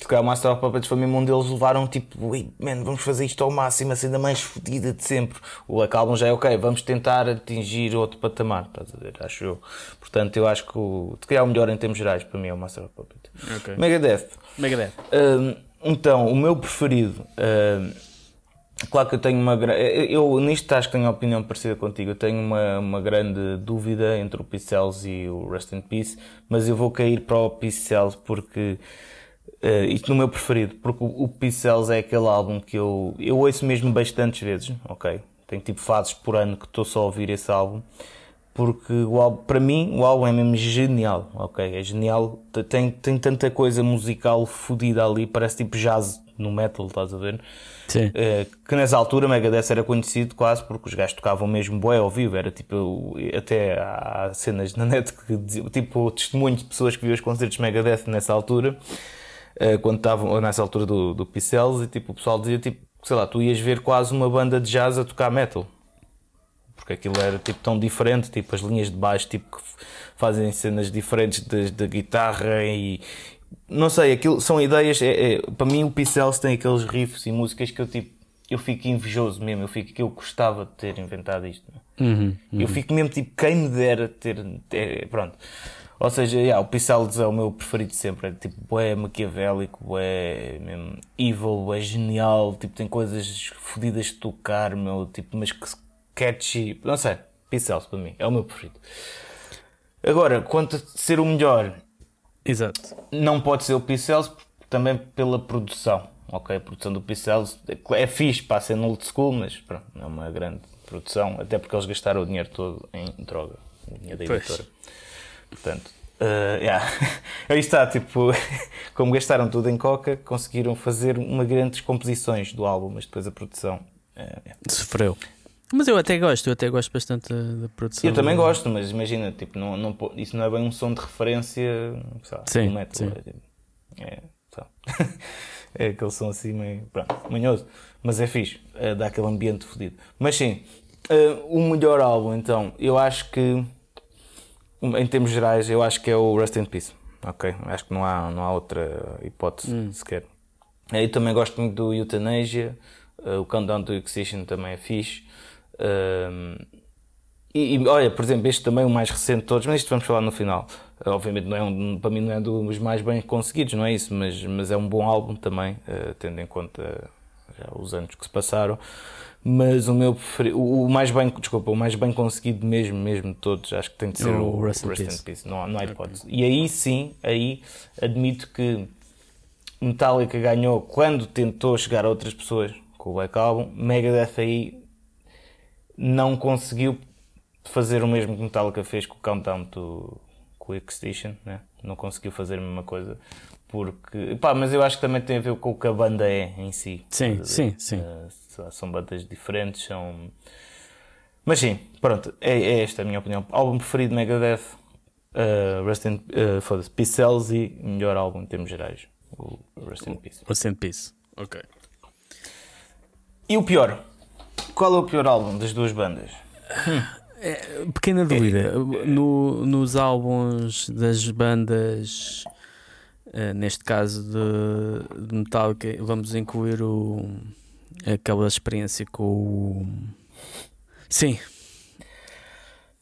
calhar o Master of Puppets foi mesmo onde eles levaram tipo, man, vamos fazer isto ao máximo, assim, da mais fodida de sempre. O Black Album já é ok, vamos tentar atingir outro patamar, estás a ver? Acho eu. Portanto, eu acho que o, calhar o melhor em termos gerais para mim é o Master of Puppets. Okay. Megadeth. Megadeth. Uh, então, o meu preferido. Uh, claro que eu tenho uma eu nisto acho que tenho uma opinião parecida contigo. Eu tenho uma, uma grande dúvida entre o Cells e o Rest in Peace, mas eu vou cair para o Cells porque Uh, isto no meu preferido, porque o, o Pixels é aquele álbum que eu, eu ouço mesmo bastantes vezes, ok? Tenho tipo fases por ano que estou só a ouvir esse álbum, porque o álbum, para mim o álbum é mesmo genial, ok? É genial, tem, tem tanta coisa musical fodida ali, parece tipo jazz no metal, estás a ver? Sim. Uh, que nessa altura Megadeth era conhecido quase porque os gajos tocavam mesmo bué ao vivo, era tipo, até há cenas na net que tipo, testemunhos de pessoas que viam os concertos Megadeth nessa altura quando estavam nessa altura do, do Pixels e tipo, o pessoal dizia tipo, sei lá, tu ias ver quase uma banda de jazz a tocar metal. Porque aquilo era tipo tão diferente, tipo as linhas de baixo tipo, que fazem cenas diferentes da guitarra e não sei, aquilo são ideias. É, é, para mim o Pixels tem aqueles riffs e músicas que eu tipo eu fico invejoso mesmo, eu fico que eu gostava de ter inventado isto. Uhum, uhum. Eu fico mesmo tipo, quem me dera ter, ter pronto. Ou seja, yeah, o Pixels é o meu preferido sempre. É tipo, é maquiavélico, é mesmo evil, é genial. Tipo, tem coisas fodidas de tocar, meu. Tipo, mas que catchy. Não sei, Pixels para mim é o meu preferido. Agora, quanto a ser o melhor, Exato. não pode ser o Pixels também pela produção. Ok, a produção do Pixels é fixe para ser no old school, mas pronto, não é uma grande produção. Até porque eles gastaram o dinheiro todo em droga, o dinheiro da editora. Pois. Portanto, uh, yeah. aí está, tipo, como gastaram tudo em coca, conseguiram fazer uma grandes composições do álbum, mas depois a produção uh, yeah. sofreu. Mas eu até gosto, eu até gosto bastante da produção. Eu também gosto, mas imagina, tipo, não, não, isso não é bem um som de referência sabe, sim, do metal. Sim. É, tipo, é, é aquele som assim meio pronto, manhoso, mas é fixe, é, dá aquele ambiente fodido. Mas sim, uh, o melhor álbum então, eu acho que em termos gerais, eu acho que é o Rest in Peace. Ok? Acho que não há, não há outra hipótese hum. sequer. Eu também gosto muito do Euthanasia. Uh, o Countdown to Extinction também é fixe. Uh, e, e, olha, por exemplo, este também é o mais recente de todos, mas isto vamos falar no final. Uh, obviamente, não é um, para mim, não é dos mais bem conseguidos, não é isso, mas, mas é um bom álbum também, uh, tendo em conta já os anos que se passaram mas o meu preferido, o mais bem, desculpa, o mais bem conseguido mesmo, mesmo de todos, acho que tem de ser o, o Rest, in Rest Peace. Peace. Não, não há hipótese. Okay. E aí sim, aí admito que Metallica ganhou quando tentou chegar a outras pessoas com o Black Album, Megadeth aí não conseguiu fazer o mesmo que Metallica fez com o Countdown to Quick Extinction, né? não conseguiu fazer a mesma coisa porque pá, mas eu acho que também tem a ver com o que a banda é em si. Sim, sim, sim. Uh, são bandas diferentes, são. Mas sim, pronto, é, é esta a minha opinião. Álbum preferido Megadeth, uh, Rest in uh, foda-se, Peace Cells e melhor álbum em termos gerais, o Rest in Peace. Rest in Peace, ok. E o pior? Qual é o pior álbum das duas bandas? É, pequena dúvida. No, nos álbuns das bandas Uh, neste caso de, de Metallica, vamos incluir o, aquela experiência com o. Sim.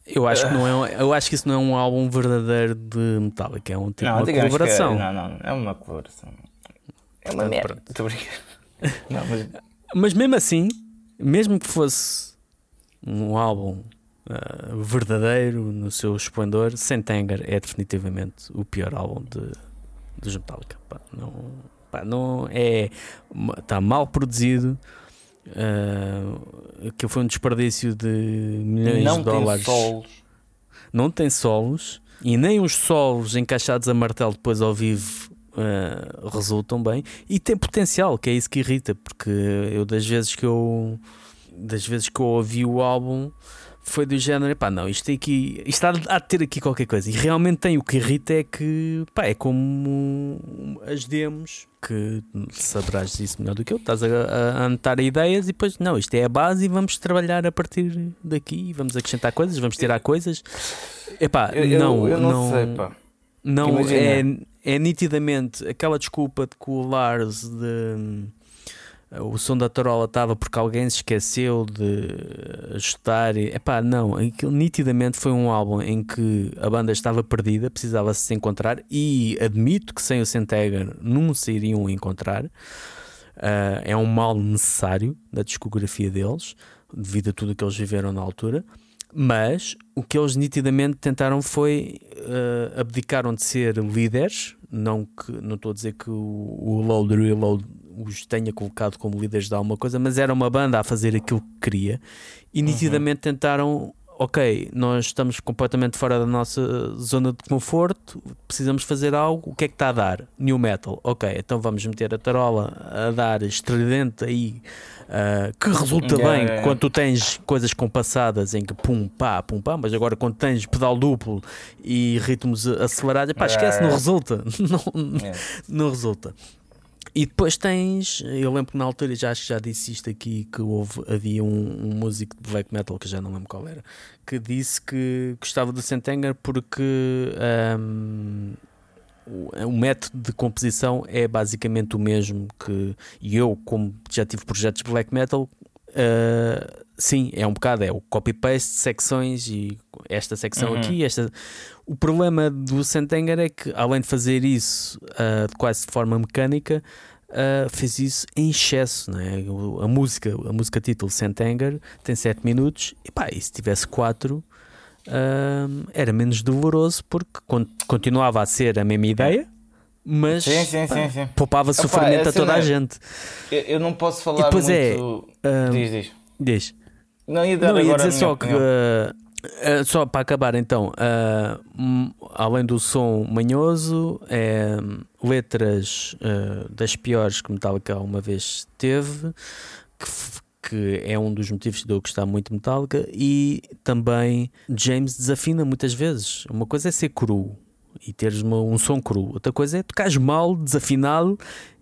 Eu acho que não é, eu acho que isso não é um álbum verdadeiro de Metallica, é um tipo não, uma colaboração. É, não, não, é uma colaboração. É uma merda. Estou. Não, mas Mas mesmo assim, mesmo que fosse um álbum uh, verdadeiro no seu esplendor, Sentenger é definitivamente o pior álbum de, dos Metallica. Pá, não, pá, não é. Está mal produzido. Uh, que foi um desperdício de milhões não de dólares. Solos. Não tem solos e nem os solos encaixados a martelo depois ao vivo uh, resultam bem. E tem potencial, que é isso que irrita, porque eu das vezes que eu das vezes que eu ouvi o álbum foi do género, pá, não, isto, aqui, isto há, há de ter aqui qualquer coisa. E realmente tem. O que irrita é que, pá, é como as demos, que saberás isso melhor do que eu. Estás a, a anotar ideias e depois, não, isto é a base e vamos trabalhar a partir daqui. Vamos acrescentar coisas, vamos tirar coisas. Epá, eu, não, eu, eu não, não, sei, pá. Não, é, é nitidamente aquela desculpa de que o Lars de o som da tarola estava porque alguém se esqueceu de ajustar. Epá, não, nitidamente foi um álbum em que a banda estava perdida, precisava se encontrar e admito que sem o Senteger não se iriam encontrar. Uh, é um mal necessário da discografia deles, devido a tudo o que eles viveram na altura. Mas o que eles nitidamente tentaram foi uh, abdicaram de ser líderes. Não, que, não estou a dizer que o, o Load Reload os tenha colocado como líderes de alguma coisa, mas era uma banda a fazer aquilo que queria e nitidamente uhum. tentaram. Ok, nós estamos completamente fora da nossa zona de conforto, precisamos fazer algo. O que é que está a dar? New metal. Ok, então vamos meter a tarola a dar estridente aí, uh, que resulta yeah, bem yeah. quando tu tens coisas compassadas em que pum, pá, pum, pá, mas agora quando tens pedal duplo e ritmos acelerados, pá, esquece, não resulta. não, não resulta. E depois tens, eu lembro que na altura já acho que já disse isto aqui que houve, havia um, um, músico de black metal que já não lembro qual era, que disse que gostava do Sentenger porque um, o, método de composição é basicamente o mesmo que e eu, como já tive projetos de black metal, uh, sim, é um bocado, é o copy-paste, secções e esta secção uhum. aqui, esta. O problema do Sentenger é que, além de fazer isso uh, quase de forma mecânica, uh, fez isso em excesso. Né? A música, a música título Sentenger tem 7 minutos e, pá, e se tivesse 4 uh, ah, era menos doloroso porque continuava a ser a mesma ideia. Mas sim, sim, pá, sim, sim. poupava Opa, sofrimento a toda a gente. Eu, eu, não posso falar e depois é, muito. É, diz, diz. Diz. Não ia, não, ia dizer só que Uh, só para acabar então, uh, além do som manhoso, é, letras uh, das piores que Metallica uma vez teve, que, que, é um dos motivos de eu gostar muito de Metallica, e também James desafina muitas vezes. Uma coisa é ser cru e teres uma, um som cru, outra coisa é tocares mal, desafinado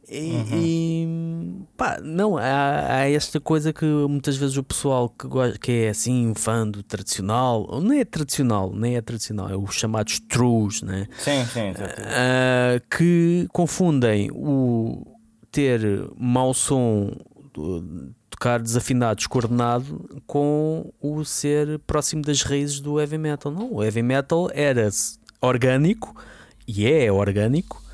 e, uhum. e, pá, não, há, há, esta coisa que muitas vezes o pessoal que, gosta, que é assim, fã do tradicional, ou nem é tradicional, nem é tradicional, é os chamados trus, né? Sim, sim, uh, que confundem o ter mau som, tocar desafinado, descoordenado, com o ser próximo das raízes do heavy metal. Não, o heavy metal era orgânico e é orgânico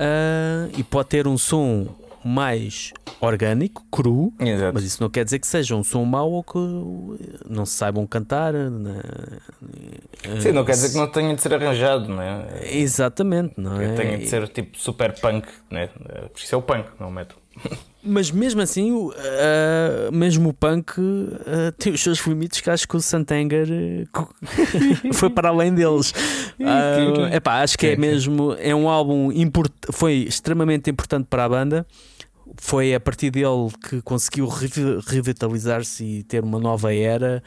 uh, e pode ter um som mais orgânico, cru, Exato. mas isso não quer dizer que seja um som mau ou que não se saibam cantar. Né? Sim, não quer dizer que não tenha de ser arranjado, não é? Exatamente, não é? Tenha de ser tipo super punk, né? Por isso é o punk, não o metal. Mas mesmo assim, uh, mesmo o punk uh, tem os seus limites que acho que o Santanger uh, foi para além deles. Uh, epá, acho que é mesmo é um álbum import, foi extremamente importante para a banda. Foi a partir dele que conseguiu revitalizar-se e ter uma nova era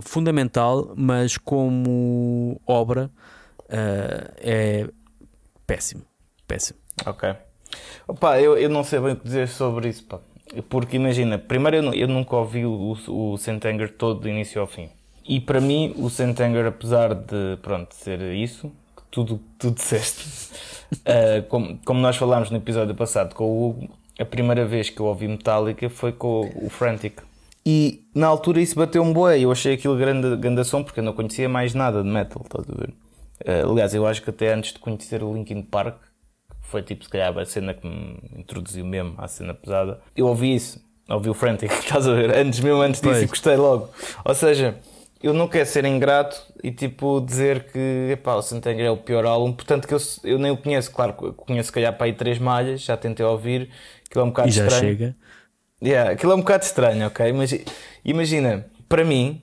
fundamental, mas como obra é péssimo. Péssimo. Ok. Opa, eu, eu não sei bem o que dizer sobre isso, pá. Porque imagina, primeiro eu, eu nunca ouvi o, o todo do início ao fim. E para mim, o Sentenger, apesar de pronto, ser isso, que tudo tu disseste, uh, como, como nós falámos no episódio passado com o Hugo, a primeira vez que eu ouvi Metallica foi com o, o Frantic. E na altura isso bateu um boi, eu achei aquilo grande, grande som porque eu não conhecia mais nada de metal, estás a ver? Uh, aliás, eu acho que até antes de conhecer o Linkin Park, foi tipo, se calhar, a cena que me introduziu mesmo à cena pesada. Eu ouvi isso ouvi o Frantic, estás a ver? Antes mesmo, antes disso, e gostei logo. Ou seja, eu não quero ser ingrato e tipo dizer que epá, o Santegra é o pior álbum, portanto que eu, eu nem o conheço, claro, conheço se calhar para aí três malhas, já tentei ouvir, aquilo é um bocado e já estranho. chega. Yeah, aquilo é um bocado estranho, ok? Mas imagina, para mim,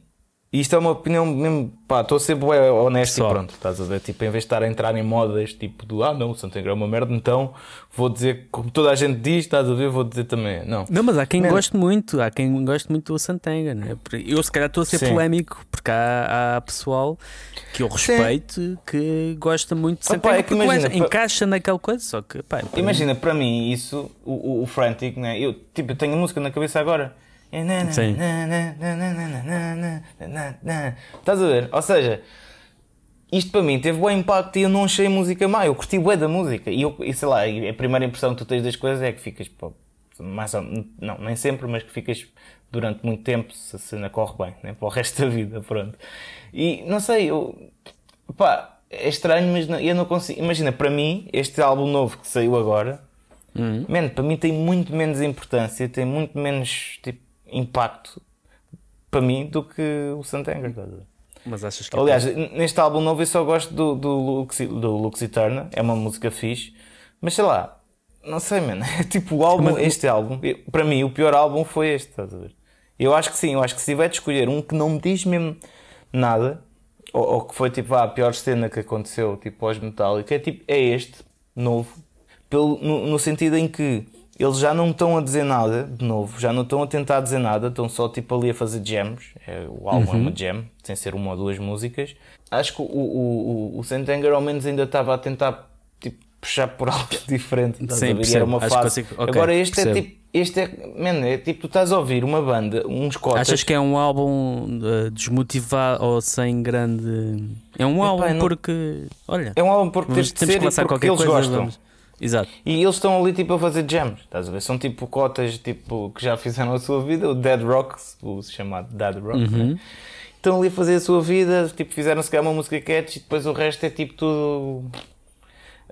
e isto é uma opinião mesmo, pá, estou a ser honesto Pessoal. e pronto, estás a ver? Tipo, em vez de estar a entrar em modas, tipo, do ah não, o Santegra é uma merda, então vou dizer, como toda a gente diz, estás a ver, vou dizer também, não. Não, mas há quem Man. goste muito, há quem goste muito do Santenga, né? Eu se calhar estou a ser Sim. polémico, porque há, há pessoal que eu respeito Sim. que gosta muito de Santenga, é que imagina, encaixa naquela coisa, só que, pá, Imagina, mim... para mim, isso, o, o, o Frantic, né? Eu, tipo, eu tenho a música na cabeça agora Sim. Estás a ver? Ou seja, isto para mim teve bom impacto e eu não achei a música má. Eu curti bué da música. E, eu, e sei lá, a primeira impressão que tu tens das coisas é que ficas, pô, mais ou, não, nem sempre, mas que ficas durante muito tempo se a cena corre bem, né? para o resto da vida, pronto. E não sei, eu, pá, é estranho, mas não, eu não consigo. Imagina, para mim, este álbum novo que saiu agora, uhum. man, para mim tem muito menos importância, tem muito menos tipo impacto para mim do que o Santenger. Mas achas que é Aliás, é neste álbum novo eu só gosto do, do, Lux, do Lux Eterna, é uma música fixe, mas sei lá, não sei, mano. É tipo o álbum, mas, este álbum, para mim o pior álbum foi este, estás a ver? Eu acho que sim, eu acho que se tiver de escolher um que não me diz mesmo nada, ou, ou que foi tipo ah, a pior cena que aconteceu, tipo pós-metálica, é tipo, é este, novo, pelo, no, no sentido em que eles já não estão a dizer nada, de novo, já não estão a tentar dizer nada, estão só tipo ali a fazer jams. É, o álbum uhum. é uma jam, sem ser uma ou duas músicas. Acho que o, o, o, o Sentenger ao menos ainda estava a tentar tipo, puxar por algo diferente. Sim, percebo. Era uma fase. Okay, Agora este é percebo. é tipo. Este é, man, é tipo, tu estás a ouvir uma banda, uns cotas. Achas que é um álbum uh, desmotivado ou sem grande. É um álbum não... porque. Olha. É um álbum porque temos de ser que porque qualquer eles coisa, gostam. Vamos... Exato. E eles estão ali tipo a fazer jams, estás a ver? São tipo cotas tipo, que já fizeram a sua vida, o Dead Rocks, o chamado Dead Rock, uhum. né? estão ali a fazer a sua vida, tipo, fizeram se uma música catch e depois o resto é tipo tudo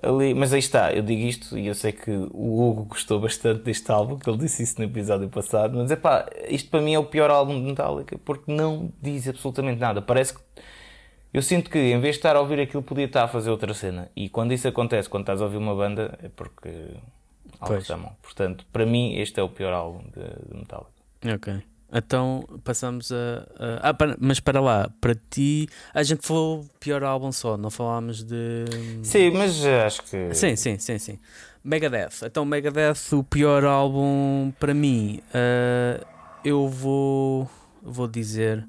ali. Mas aí está, eu digo isto e eu sei que o Hugo gostou bastante deste álbum, que ele disse isso no episódio passado, mas é pá, isto para mim é o pior álbum de Metallica porque não diz absolutamente nada. Parece que eu sinto que em vez de estar a ouvir aquilo, podia estar a fazer outra cena. E quando isso acontece, quando estás a ouvir uma banda, é porque algo está mal. Portanto, para mim, este é o pior álbum de, de Metallica. Ok. Então passamos a. a... Ah, para... mas para lá, para ti, a gente falou pior álbum só, não falámos de. Sim, mas acho que. Sim, sim, sim, sim. Megadeth. Então, Megadeth, o pior álbum para mim, uh, eu vou. Vou dizer.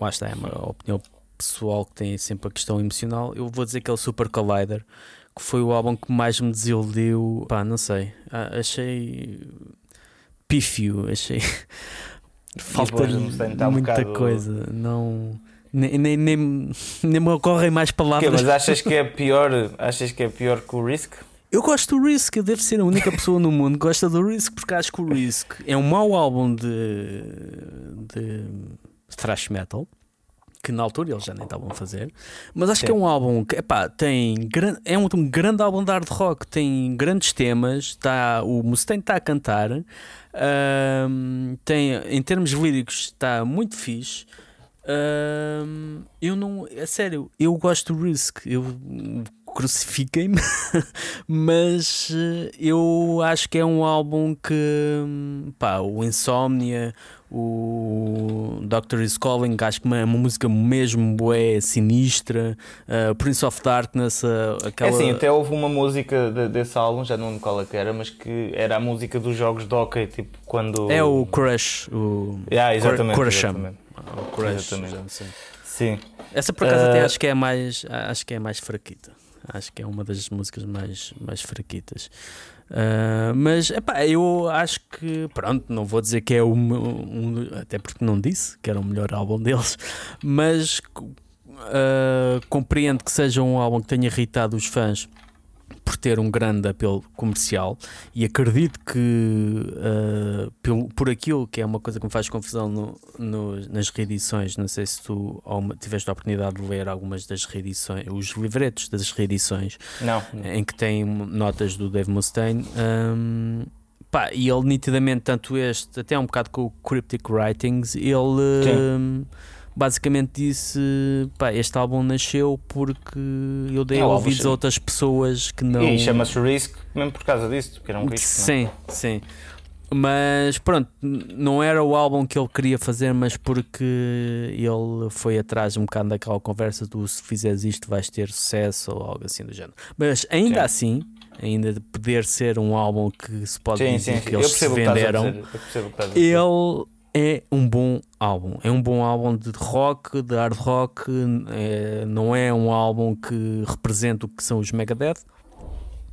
Lá está, é uma opinião pessoal que tem sempre a questão emocional, eu vou dizer que é o Super Collider, que foi o álbum que mais me desiludiu. Pá, não sei. achei pífio, achei. Falta muita bocado... coisa. Não. Nem, nem, nem, nem me ocorrem mais palavras. mas achas que é pior? Achas que é pior que o Risk? Eu gosto do Risk, eu devo ser a única pessoa no mundo que gosta do Risk, porque acho que o Risk é um mau álbum de, de thrash metal que na altura eles já nem estavam a fazer, mas acho Sim. que é um álbum que epá, tem é um, um, grande álbum de hard rock, tem grandes temas, tá, o Mustaine está a cantar, tem, em termos líricos está muito fixe. eu não, é sério, eu gosto do Risk, eu crucifiquem-me, mas eh, eu acho que é um álbum que pá, o Insomnia, o Doctor is Calling, acho que é uma música mesmo bué, sinistra, uh, Prince of Darkness, uh, aquela... É assim, até houve uma música de, desse álbum, já não lembro qual é que era, mas que era a música dos jogos de hockey, tipo quando... É o Crush, o... Yeah, exatamente, Crush, exatamente. O Crush, exatamente. Sim. Essa por acaso uh... até acho que é mais, acho que é mais fraquita. Acho que é uma das músicas mais, mais fraquitas. Uh, mas epá, eu acho que, pronto, não vou dizer que é o um, até porque não disse que era o melhor álbum deles, mas uh, compreendo que seja um álbum que tenha irritado os fãs por ter um grande apelo comercial e acredito que uh, pelo, por aquilo que é uma coisa que me faz confusão no, no, nas reedições, não sei se tu tiveste a oportunidade de ler algumas das reedições, os livretos das reedições não. em que tem notas do Dave Mustaine. Um, pá, e ele nitidamente, tanto este, até um bocado com o Cryptic Writings, ele hum, basicamente disse: pá, este álbum nasceu porque eu dei É, ouvidos a chama- outras pessoas que não. E chama-se Risk mesmo por causa disso, porque era um risco. não é? Sim, sim. Mas pronto, não era o álbum que ele queria fazer, mas porque ele foi atrás um bocado daquela conversa do se fizeres isto vais ter sucesso ou algo assim do género. Mas ainda assim, ainda de poder ser um álbum que se pode Sim, dizer sim, sim. que eles se a venderam, a ele é um bom álbum. É um bom álbum de rock, de hard rock. é- não é um álbum que representa o que são os Megadeth,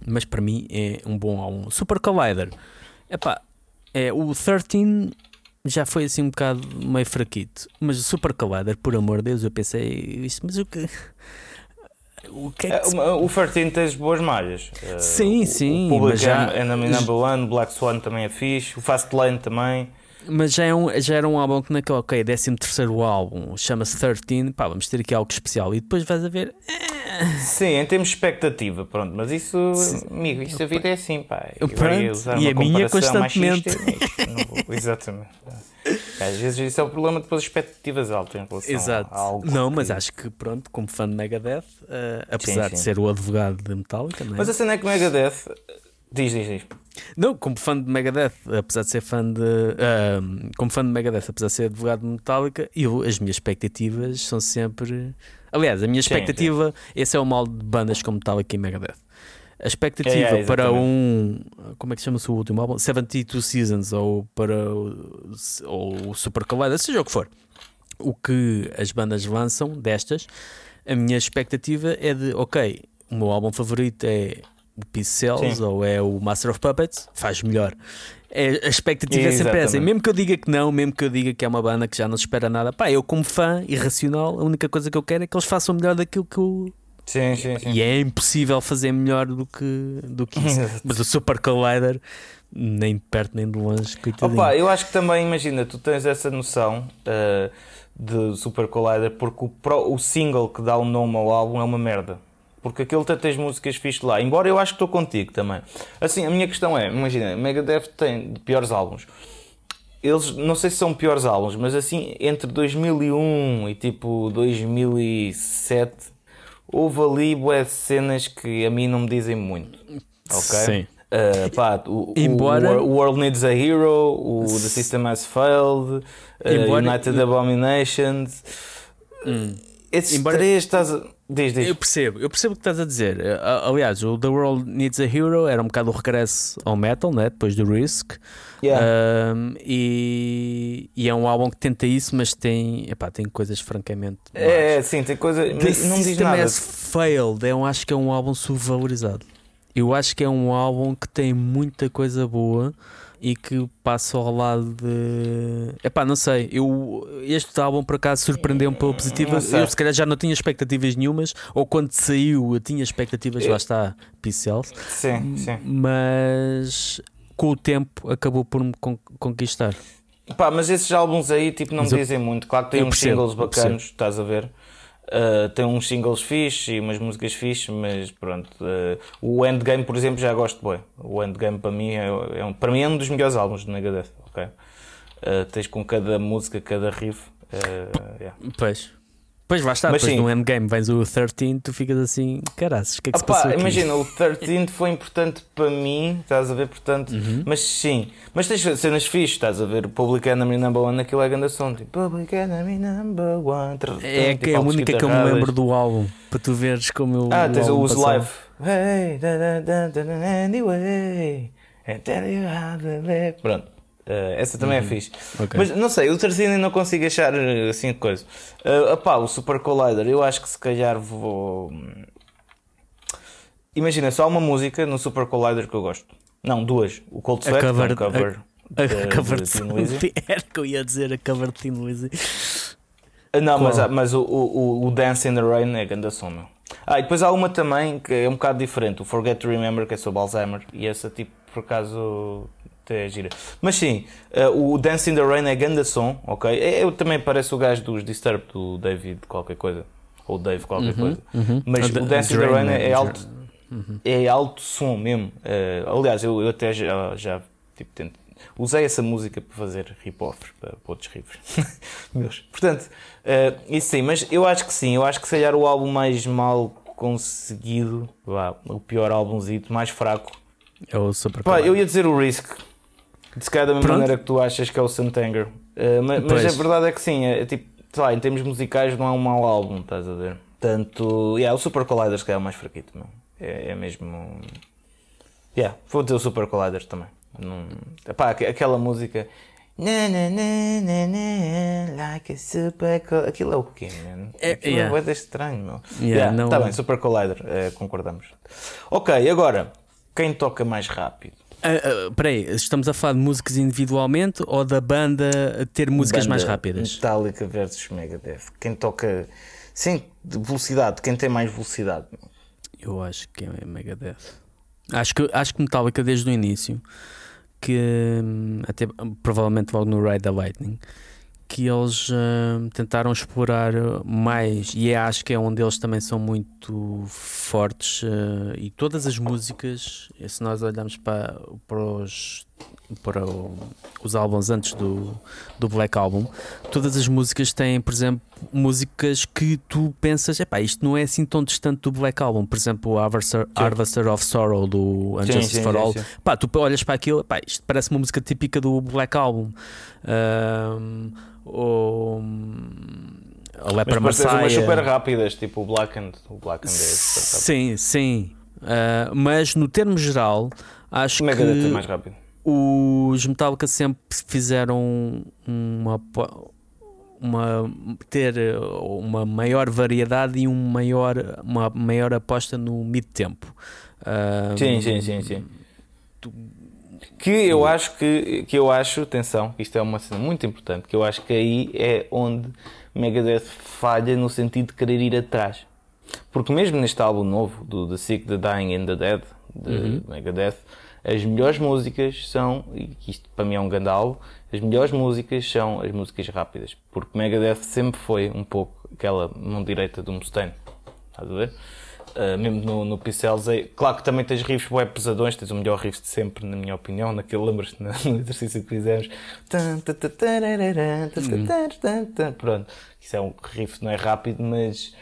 mas para mim é um bom álbum. Super Collider, epá, é, o 13 já foi assim um bocado meio fraquito, mas o Super Collider, por amor de Deus, eu pensei, isto, mas o que. O que é É, que se o- O 13 tens boas malhas. Eh, Sim, o- sim, O Public já- é Enemy Number One, Black Swan também é fixe, o Fast Lane também. Mas já, é um, já era um álbum que naquele, ok, 13 terceiro álbum, chama-se 13, pá, vamos ter aqui algo especial e depois vais a ver, Sim, em termos de expectativa, pronto, mas isso, amigo, isto a vida é assim, pá. Eu Pronto, e uma a minha constantemente. machista, vou- exatamente. Às vezes isso é o problema depois expectativas altas em relação Exato. a algo. Não, que- mas acho que pronto, como fã de Megadeth, eh, apesar de sim. ser o advogado de Metallica, é? Mas a cena é que o Megadeth. Diz, diz, diz. Não, como fã de Megadeth, apesar de ser fã de. ahm, como fã de Megadeth, apesar de ser advogado de Metallica, eu, as minhas expectativas são sempre. Aliás, a minha Sim, expectativa, esse é o mal de bandas como Metallica e Megadeth. A expectativa É, é, para um. Como é que chama-se o último álbum? 72 Seasons ou para o, ou o Super Collider, seja o que for. O que as bandas lançam destas, a minha expectativa é de, ok, o meu álbum favorito é o Sim. ou é o Master of Puppets, faz melhor. É, a expectativa é sempre essa. E mesmo que eu diga que não, mesmo que eu diga que é uma banda que já não se espera nada, pá, eu como fã irracional, a única coisa que eu quero é que eles façam melhor daquilo que eu. Sim, sim, sim. E é impossível fazer melhor do que, do que isso. Mas o Super Collider, nem de perto nem de longe, coitadinho. Opa, eu acho que também, imagina, tu tens essa noção uh, de Super Collider porque o, pro- o single que dá o nome ao álbum é uma merda. Porque aquele tem tens músicas fixe lá. Embora eu acho que estou contigo também. Assim, a minha questão é, imagina, Megadeth tem piores álbuns. Eles, não sei se são piores álbuns, mas assim, entre 2001 e tipo 2007, houve ali bué cenas que a mim não me dizem muito. Ok? Sim. Uh, pá, o, Embora- o, World Needs a Hero, o The System Has Failed, uh, Embora- United Abominations. Esses Embora- três estás a... Diz, diz. Eu percebo, eu percebo o que estás a dizer. Eh, Aliás, o The World Needs a Hero era um bocado o regresso ao metal, né? depois do Risk. Yeah. Um, e, e é um álbum que tenta isso, mas tem, epá, tem coisas francamente. é, más. sim, tem coisa. The Não diz nada. Has Failed, eu acho que é um álbum subvalorizado. Eu acho que é um álbum que tem muita coisa boa e que passa ao lado de. Epá, não sei. Eu, este álbum por acaso surpreendeu-me pela positiva. Eu se calhar já não tinha expectativas nenhumas, ou quando saiu eu tinha expectativas, Eu- lá está, Pixels, Sim, sim. mas com o tempo acabou por me con- conquistar. Pá, mas esses álbuns aí tipo, não me dizem muito. Claro que tem uns singles bacanos, estás a ver? Uh, tem uns singles fixe e umas músicas fixe, mas pronto. uh, o Endgame, por exemplo, já gosto bem. O Endgame para mim é, é um, para mim é um dos melhores álbuns de Megadeth. ok? Uh, tens com cada música, cada riff. yeah. Pois. Pois lá está, Mas depois sim. no endgame vens o 13, tu ficas assim, caraças, o que é que se Opa, passou aqui? imagina, o 13 foi importante para mim, estás a ver? Portanto, Uhum. mas sim, mas tens cenas fixes, estás a ver? O Public Enemy Number One, aquilo é grande som, tipo Public Enemy Number One. trrr, É tipo, que é a única que eu me lembro do álbum, para tu veres como eu. Ah, tens o passado. Live. Hey, da, da, da, da, da, anyway, and tell you how to live. Pronto. Eh, essa também é fixe. Uhum. Ok. Mas não sei, o terceiro não consigo achar eh, assim coisa. Uh, opá, o Super Collider, eu acho que se calhar vou. Imagina, só uma música no Super Collider que eu gosto. Não, duas. O Cold A Sweat, é cover- um cover. A, de- a cover de de Lizzy. Era que eu ia dizer a cover de Thin Lizzy. Não, mas, Qual? mas o, o, o Dance in the Rain é grande som, meu. Ah, e depois há uma também que é um bocado diferente, o Forget to Remember, que é sobre Alzheimer, e essa tipo, por acaso, até é gira. Mas sim, ah, o Dance in the Rain é grande som, ok? É, eu também parece o gajo dos Disturbed, do David qualquer coisa, ou Dave qualquer coisa. Mas Ah, o da- Dance in the Rain é, né? é alto, é alto som mesmo. Ah, aliás, eu, eu até já, já Tipo, tento, usei essa música para fazer rip-offs para, para, outros riffs meus. Portanto, uh, isso sim, mas eu acho que sim, eu acho que se calhar o álbum mais mal conseguido, vá, o pior álbumzito, mais fraco. É o Super Pá, eu ia dizer o Risk, de se calhar da mesma Pronto. maneira que tu achas que é o Santanger. Uh, mas, mas a verdade é que sim, é, é tipo, sei lá, em termos musicais não é um mau álbum, estás a ver? Tanto, yeah, o Super Colliders que é o mais fraquito, meu. É, é mesmo. Yeah, vou dizer o Super Colliders também. Não... Epá, aquela música. Na, na, na, na, na, like a super Aquilo é o quê, man? É, Aquilo é yeah. é estranho, meu. Yeah, yeah, não... Tá bem, Super Collider, é, concordamos. Ok, agora, quem toca mais rápido? Uh, uh, peraí, estamos a falar de músicas individualmente ou da banda ter músicas banda mais rápidas? Metallica versus Megadeth. Quem toca. Sim, de velocidade, quem tem mais velocidade? Eu acho que é Megadeth. Acho que, acho que Metallica desde o início que hum, até provavelmente logo no Ride the Lightning que eles uh, tentaram explorar mais e é, acho que é onde eles também são muito fortes uh, e todas as músicas se nós olharmos para, para os para o, os álbuns antes do, do Black Album, todas as músicas têm, por exemplo, músicas que tu pensas, epá, isto não é assim tão distante do Black Album. Por exemplo, o Harvester, Harvester of Sorrow do Unjustice for All. Sim, Pá, tu olhas para aquilo, epá, isto parece uma música típica do Black Album. Um, ou, a Lepra Mas umas super rápidas, tipo o Blackened. O Blackened é sim, sim. Uh, mas no termo geral, acho Mega que. É mais rápido os Metallica sempre fizeram uma, uma ter uma maior variedade e um maior, uma maior aposta no mid-tempo. Uh, sim, sim, sim, sim. Tu, que eu acho que, que eu acho, atenção, isto é uma cena muito importante, que eu acho que aí é onde Megadeth falha no sentido de querer ir atrás. Porque mesmo neste álbum novo, do The Sick, The Dying and The Dead, de uhum. Megadeth, as melhores músicas são, e isto para mim é um gandalo, as melhores músicas são as músicas rápidas, porque Megadeth sempre foi um pouco aquela mão direita do Mustaine, estás a ver? Uh, mesmo no, no Pixels, é, claro que também tens riffs web pesadões, tens o melhor riff de sempre, na minha opinião, naquele, lembras-te no exercício que fizemos? Pronto, isso é um riff, não é rápido, mas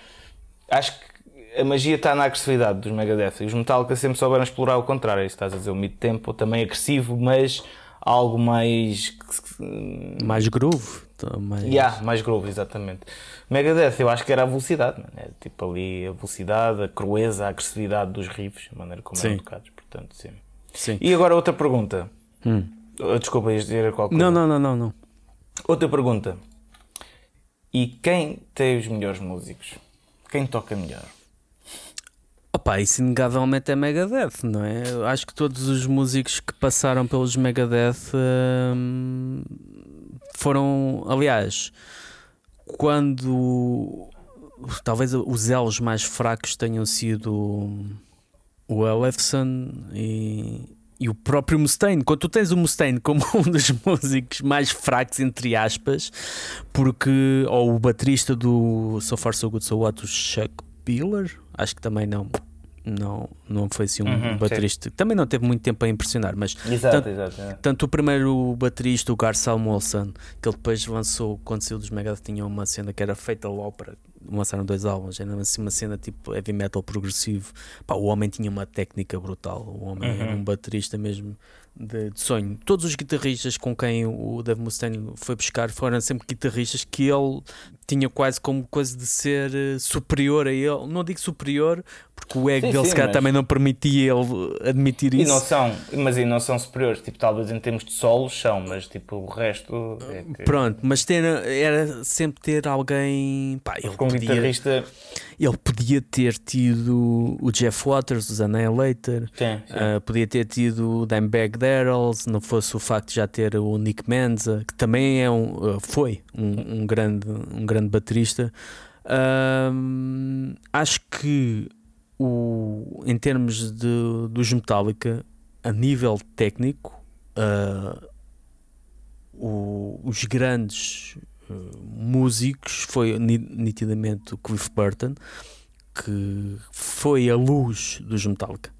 acho que a magia está na agressividade dos Megadeth. E os Metallica sempre souberam explorar o contrário. Isso estás a dizer, o mid-tempo também agressivo, mas algo mais. Mais groove. Mais... Yeah, mais groove, exatamente. Megadeth, eu acho que era a velocidade, é? tipo ali a velocidade, a crueza, a agressividade dos riffs, a maneira como sim. eram tocados, portanto, sim. sim. E agora outra pergunta. Hum. Oh, desculpa, ias dizer qual coisa? Não, não, não, não, não. Outra pergunta. E quem tem os melhores músicos? Quem toca melhor? Opa, isso inegavelmente é Megadeth, não é? acho que todos os músicos que passaram pelos Megadeth hum, foram, aliás, quando talvez os elos mais fracos tenham sido o Ellefson e, e o próprio Mustaine. Quando tu tens o Mustaine como um dos músicos mais fracos, entre aspas, porque, ou o baterista do So Far So Good So What, o Chuck Biller, acho que também não não, não foi assim um uhum, baterista. Sim. Também não teve muito tempo a impressionar, mas exato, tanto, exato, é. tanto o primeiro baterista, o Gar Samuelson, que ele depois lançou quando saiu dos Megadeth, tinha uma cena que era feita logo para lançaram dois álbuns, era assim uma cena tipo heavy metal progressivo. Pá, o homem tinha uma técnica brutal, o homem uhum. era um baterista mesmo de, de, sonho. Todos os guitarristas com quem o Dave Mustaine foi buscar foram sempre guitarristas que ele tinha quase como coisa de ser eh, superior a ele. Não digo superior, porque o ego sim, dele sim, mas... também não permitia ele admitir e isso. Não são, mas e não são superiores, tipo, talvez em termos de solos são, mas tipo, o resto. É que... Pronto, mas ter, era sempre ter alguém. Pá, ele com podia, guitarrista. Ele podia ter tido o Jeff Waters, os Annihilator, sim, sim. Uh, podia ter tido o Dimebag Daryl, se não fosse o facto de já ter o Nick Menza, que também é um, uh, foi um, um, grande, um grande baterista. Uh, acho que o, em termos de, dos Metallica, a nível técnico, uh, o, os grandes uh, músicos foi nitidamente o Cliff Burton, que foi a luz dos Metallica.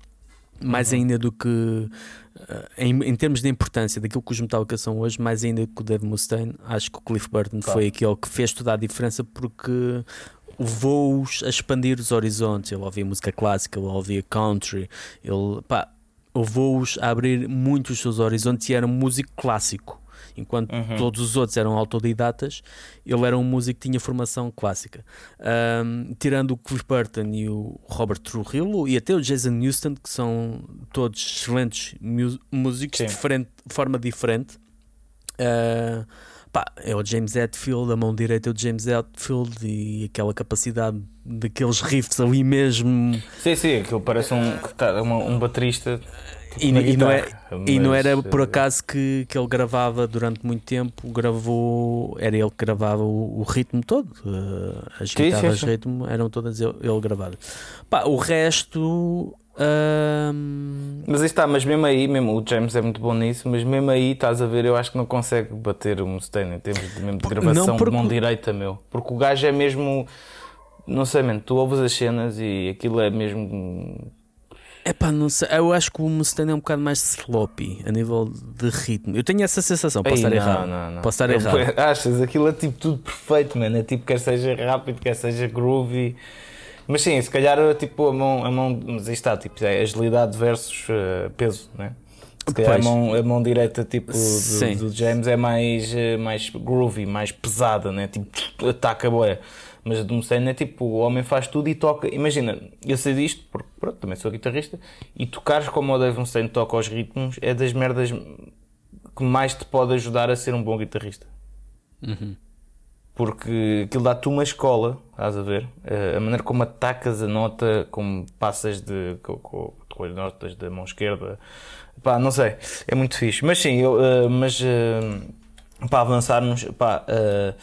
mais uhum. ainda do que eh, em, em, termos de importância daquilo que os Metallica são hoje, mais ainda que o Dave Mustaine, acho que o Cliff Burton claro. foi aquele que fez toda a diferença porque levou-os a expandir os horizontes. Ele ouvia música clássica, ele ouvia country, ele levou-os a abrir muito os seus horizontes e era um músico clássico. Enquanto uhum. todos os outros eram autodidatas, ele era um músico que tinha formação clássica. Um, tirando o Cliff Burton e o Robert Trujillo e até o Jason Newsted, que são todos excelentes músicos Sim. de forma diferente. Uh, pá, é o James Hetfield, a mão direita é o James Hetfield e aquela capacidade daqueles riffs ali mesmo. Sim, sim, aquilo parece um, tá, um baterista e, e, não é, mas, e não era por acaso que, que ele gravava durante muito tempo, gravou, era ele que gravava o, o ritmo todo, uh, as sim, guitarras de ritmo eram todas ele, ele gravado. Pá, o resto. Uh... Mas aí está, mas mesmo aí, mesmo o James é muito bom nisso, mas mesmo aí estás a ver, eu acho que não consegue bater o Mustaine em termos de, mesmo de gravação não, porque... de mão direita, meu. Porque o gajo é mesmo, não sei, man, tu ouves as cenas e aquilo é mesmo é pá, não sei. Eu acho que o Mustaine é um bocado mais sloppy a nível de ritmo. Eu tenho essa sensação, posso Ei, estar não, errado. Não, não. Posso estar eu, errado. Achas? Aquilo é tipo tudo perfeito, mano. É tipo quer seja rápido, quer seja groovy. Mas sim, se calhar tipo a mão, a mão mas aí está, tipo, é agilidade versus uh, peso, né? Se calhar a mão, a mão direita tipo do, do, James é mais, uh, mais groovy, mais pesada, né? Tipo, ataca boé. Mas a do Mustaine é tipo, o homem faz tudo e toca. Imagina, eu sei disto, porque pronto, também sou guitarrista, e tocares como o Dave Mustaine toca os ritmos é das merdas que mais te pode ajudar a ser um bom guitarrista. Uhum. Porque aquilo dá-te uma escola, estás a ver? Eh, a maneira como atacas a nota, como passas de, com, com, com as notas da mão esquerda, pá, não sei, é muito fixe. Mas sim, eu, uh, mas uh, para avançarmos, pá. Uh,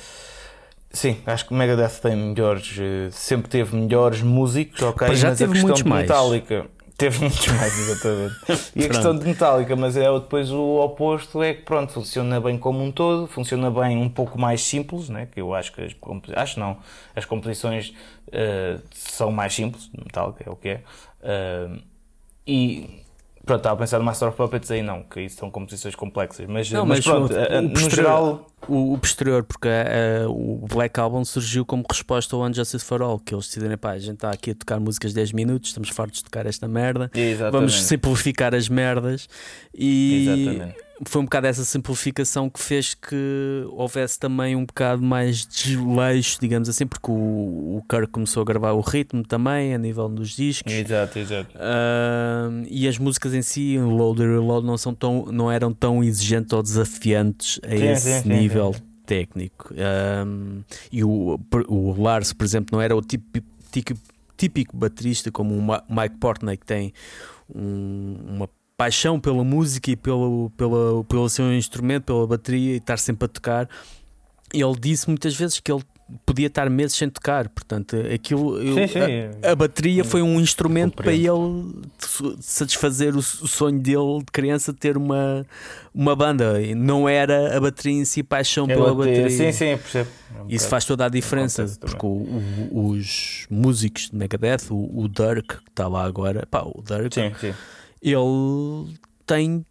Sim, acho que o Megadeth tem melhores, eh, sempre teve melhores músicos, ok? Mas já mas teve a questão de Metallica teve muitos mais, exatamente. e a questão de Metallica, mas é depois o oposto é que pronto, funciona bem como um todo, funciona bem um pouco mais simples, né? Que eu acho que as acho não, as composições uh, são mais simples, Metallica é o que é. Uh, e Pronto, estava a pensar no Master of Puppets aí não, que isso são composições complexas, mas, não, mas, mas pronto, o, no posterior, geral... O, o posterior, porque uh, o Black Album surgiu como resposta ao Unjustice for All, que eles decidiram, pá, a gente está aqui a tocar músicas 10 minutos, estamos fartos de tocar esta merda, Exatamente. vamos simplificar as merdas. E... Exatamente foi um bocado essa simplificação que fez que houvesse também um bocado mais desleixo, digamos assim, porque o, o Kirk começou a gravar o ritmo também a nível dos discos. Exato, exato. Uh, e as músicas em si, Load e Reload, não, são tão, não eram tão exigentes ou desafiantes a sim, esse sim, nível sim, técnico. Um, e o, o Lars, por exemplo, não era o típico, típico, típico baterista como o Mike Portnoy, que tem um, uma paixão pela música e pelo, pelo, pelo seu instrumento, pela bateria e estar sempre a tocar. Ele disse muitas vezes que ele podia estar meses sem tocar, portanto, aquilo sim, sim. A, a, bateria foi um instrumento para ele satisfazer o, o, sonho dele de criança ter uma, uma banda. Não era a bateria em si paixão é pela bateria. Sim, sim, percebo. É um Isso faz toda a diferença, porque o, o, os músicos de Megadeth, o, Dirk que está lá agora, pá, o Dirk. Sim, sim ele tem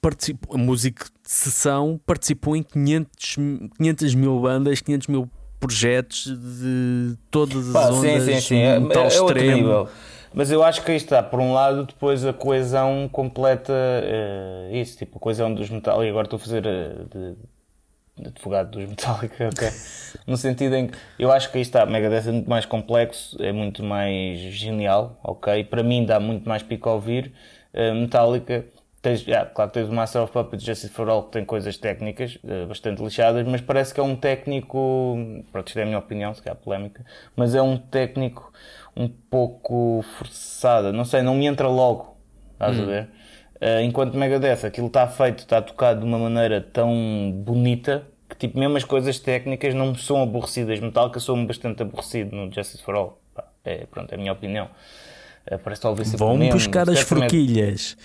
participou, músico de sessão participou em 500, 500 mil bandas, 500 mil projetos de todas as Pá, ondas sim, sim, sim. É, tal é, extremo. Mas eu acho que aí está, por um lado, depois a coesão completa uh, isso, tipo a coesão dos metal. E agora estou a fazer uh, de, de advogado dos Metallica, ok? no sentido em que eu acho que aí está, Megadeth é muito mais complexo, é muito mais genial, ok? Para mim dá muito mais pico a ouvir. Eh, Metallica, tens, yeah, claro que tens o Master of Puppets Justice for All que tem coisas técnicas uh, bastante lixadas, mas parece que é um técnico, pronto, isto é a minha opinião, se calhar polémica, mas é um técnico um pouco forçado, não sei, não me entra logo, estás hum. a ver? Uh, enquanto Megadeth, aquilo está feito, está tocado de uma maneira tão bonita que tipo, mesmo as coisas técnicas não me são aborrecidas. Metallica sou-me bastante aborrecido no Justice for All. Pá, é, pronto, é a minha opinião. Eh, parece talvez Vão buscar as forquilhas.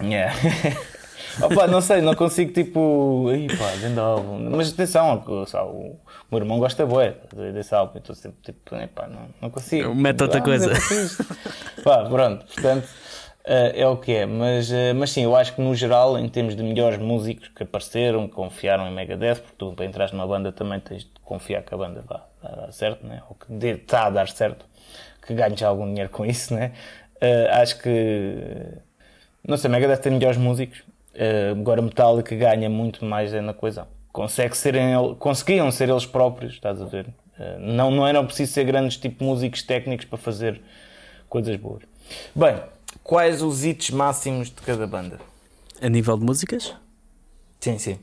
Yeah. Opa, não sei, não consigo tipo. Aí pá, dentro álbum. Mas atenção, sabe, o meu irmão gosta bué desse álbum, então sempre tipo, pá, não, não consigo. Mete outra ah, coisa. pá, pronto, portanto. Uh, é o que é, mas, uh, mas sim, eu acho que no geral, em termos de melhores músicos que apareceram, que confiaram em Megadeth, porque tu para entrar numa banda também tens de confiar que a banda vá, dar certo, né? ou que está a dar certo, que ganhes algum dinheiro com isso, né? Uh, acho que, não sei, Megadeth tem melhores músicos, agora Metallica ganha muito mais na coisa. Consegue serem, conseguiam ser eles próprios, estás a ver? não, não era preciso ser grandes tipo músicos técnicos para fazer coisas boas. Bem, quais os hits máximos de cada banda? A nível de músicas? Sim, sim.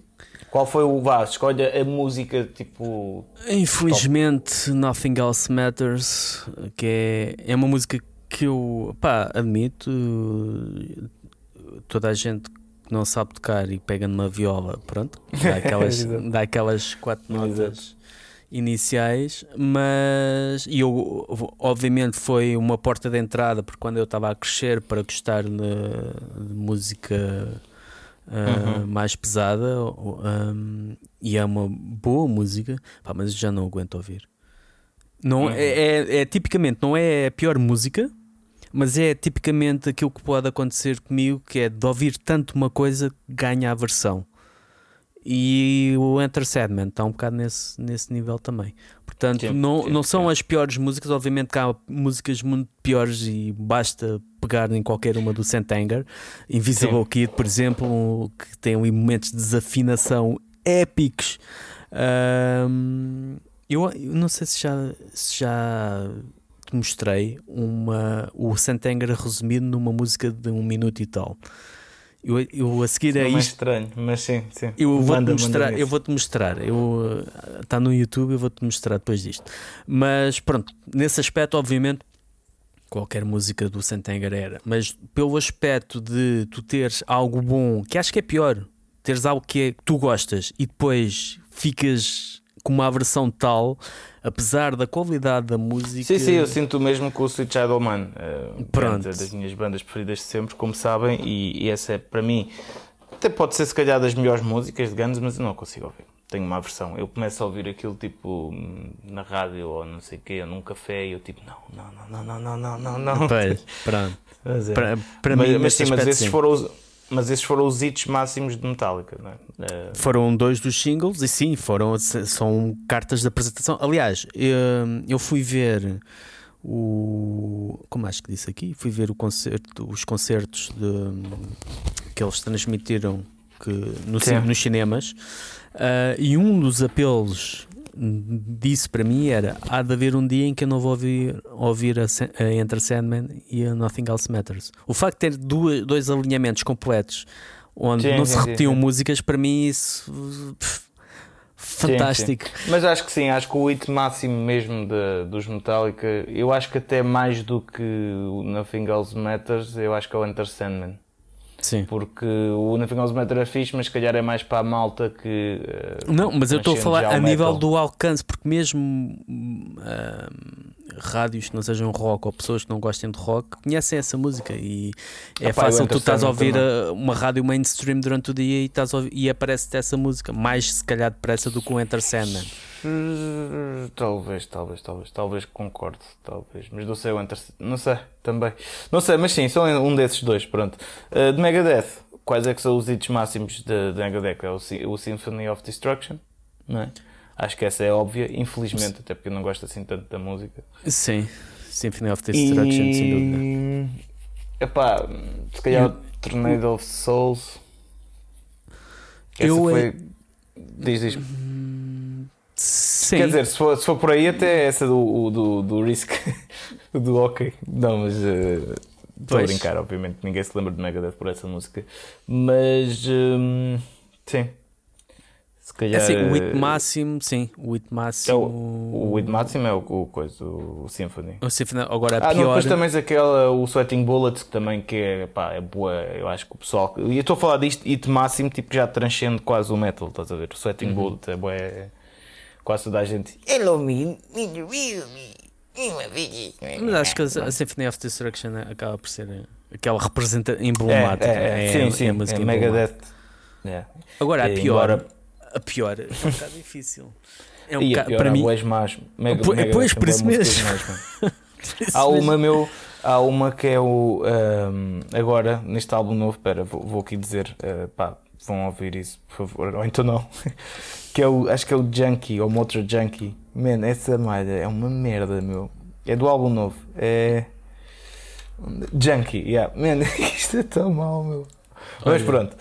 Qual foi o vá? Escolha a música tipo. Infelizmente, top. Nothing Else Matters, que é, é uma música que eu pá, admito. Toda a gente que não sabe tocar e pega numa viola, pronto, dá aquelas, dá aquelas quatro notas iniciais, mas e eu obviamente foi uma porta de entrada porque quando eu estava a crescer para gostar de, de música uh, uhum. mais pesada um, e é uma boa música, pá, mas já não aguento ouvir. Não, uhum. é, é, é, tipicamente não é a pior música, mas é tipicamente aquilo que pode acontecer comigo, que é de ouvir tanto uma coisa ganha a versão. E o Enter Sadman está um bocado nesse, nesse nível também. Portanto, sim, não, sim, não são sim. as piores músicas, obviamente que há músicas muito piores e basta pegar em qualquer uma do Santanger. Invisible Kid, por exemplo, que tem momentos de desafinação épicos. Um, eu, eu, não sei se já, se já te mostrei uma, o Santanger resumido numa música de um minuto e tal. Eu, eu a seguir é, é isto. estranho, mas sim, sim. Eu vou-te mostrar, eu vou-te mostrar. Eu está no YouTube, eu vou-te mostrar depois disto. Mas pronto, nesse aspecto, obviamente, qualquer música do Santanger era, mas pelo aspecto de tu teres algo bom, que acho que é pior, teres algo que, é, que tu gostas e depois ficas com uma versão tal, apesar da qualidade da música. Sim, sim, eu sinto mesmo com o Sweet Child Man. Uh, Pronto. É das minhas bandas preferidas de sempre, como sabem, e, e, essa é para mim, até pode ser se calhar das melhores músicas de Guns, mas eu não consigo ouvir. Tenho uma versão. Eu começo a ouvir aquilo tipo na rádio ou não sei o quê, ou num café, e eu tipo, não, não, não, não, não, não, não, não. Pois, pronto. Mas, é. para, para mas, mim, mas, sim, mas esses sim. foram os mas esses foram os hits máximos de Metallica, não é? Uh... Foram dois dos singles e sim, foram são cartas de apresentação. Aliás, eu, eu fui ver o como acho que disse aqui, fui ver o concerto, os concertos de, que eles transmitiram que, no, nos cinemas uh, e um dos apelos disse para mim era há de haver um dia em que eu não vou ouvir, ouvir a, a Enter Sandman e a Nothing Else Matters. O facto de ter duas, dois alinhamentos completos onde sim, não sim, se repetiam sim, músicas, para mim isso pff, fantástico. Mas acho que sim, acho que o hit máximo mesmo de, dos Metallica, eu acho que até mais do que o Nothing Else Matters, eu acho que é o Enter Sandman. Sim. Porque o Nothing Else Matter é fixe, mas se calhar é mais para a malta que. Uh, não, mas eu estou a falar a nível do alcance, porque mesmo uh, rádios que não sejam rock ou pessoas que não gostem de rock conhecem essa música e é fácil tu estás a ouvir a, uma rádio mainstream durante o dia e, estás ouvir, e aparece-te essa música, mais se calhar depressa do que o Enter Sandman. Talvez, talvez, talvez, talvez concorde, talvez, mas não sei o Enter, não sei também, não sei, mas sim, são um desses dois, pronto. Uh, de Megadeth, quais é que são os hits máximos de, de Megadeth? É o, o Symphony of Destruction, não é? Acho que essa é óbvia, infelizmente, até porque eu não gosto assim tanto da música. Sim, Symphony of Destruction, e... sem dúvida. Epá, se calhar o Tornado of Souls. Essa eu foi. É... Diz, diz. Sim. Quer dizer, se for, se for por aí, até essa do, do, do Risk, do OK. Não, mas. Uh, estou a brincar, obviamente. Ninguém se lembra de Megadeth por essa música. Mas. Um, sim. Se calhar. É assim, o hit máximo, sim. O hit máximo. É o, o hit máximo é o, o, coisa, o Symphony. O Symphony, agora a ah, pior. Não, depois também aquela, o Sweating Bullets, que também que é, pá, é boa. Eu acho que o pessoal. E eu estou a falar disto, hit máximo, tipo, já transcende quase o metal, estás a ver? O Sweating uhum. Bullets é boa. É, quase toda a gente. Hello, me, me, me, Mas acho que a, a Symphony of Destruction acaba por ser aquela representação emblemática. É, é, é, sim, é, sim, é, é Megadeth. É. Agora, a pior. Embora a pior é um bocado difícil. É um bocado, para mim. És mais. Mega, pois, mega, por isso mesmo. Há uma, meu. Há uma que é o. Um, agora, neste álbum novo, espera, vou, vou, aqui dizer, uh, pá, vão ouvir isso, por favor, ou então não. Que é o, acho que é o Junkie, ou Motor Junkie. Man, essa malha é uma merda, meu. É do álbum novo. É. Junkie, yeah. Man, isto é tão mau, meu. Mas pronto.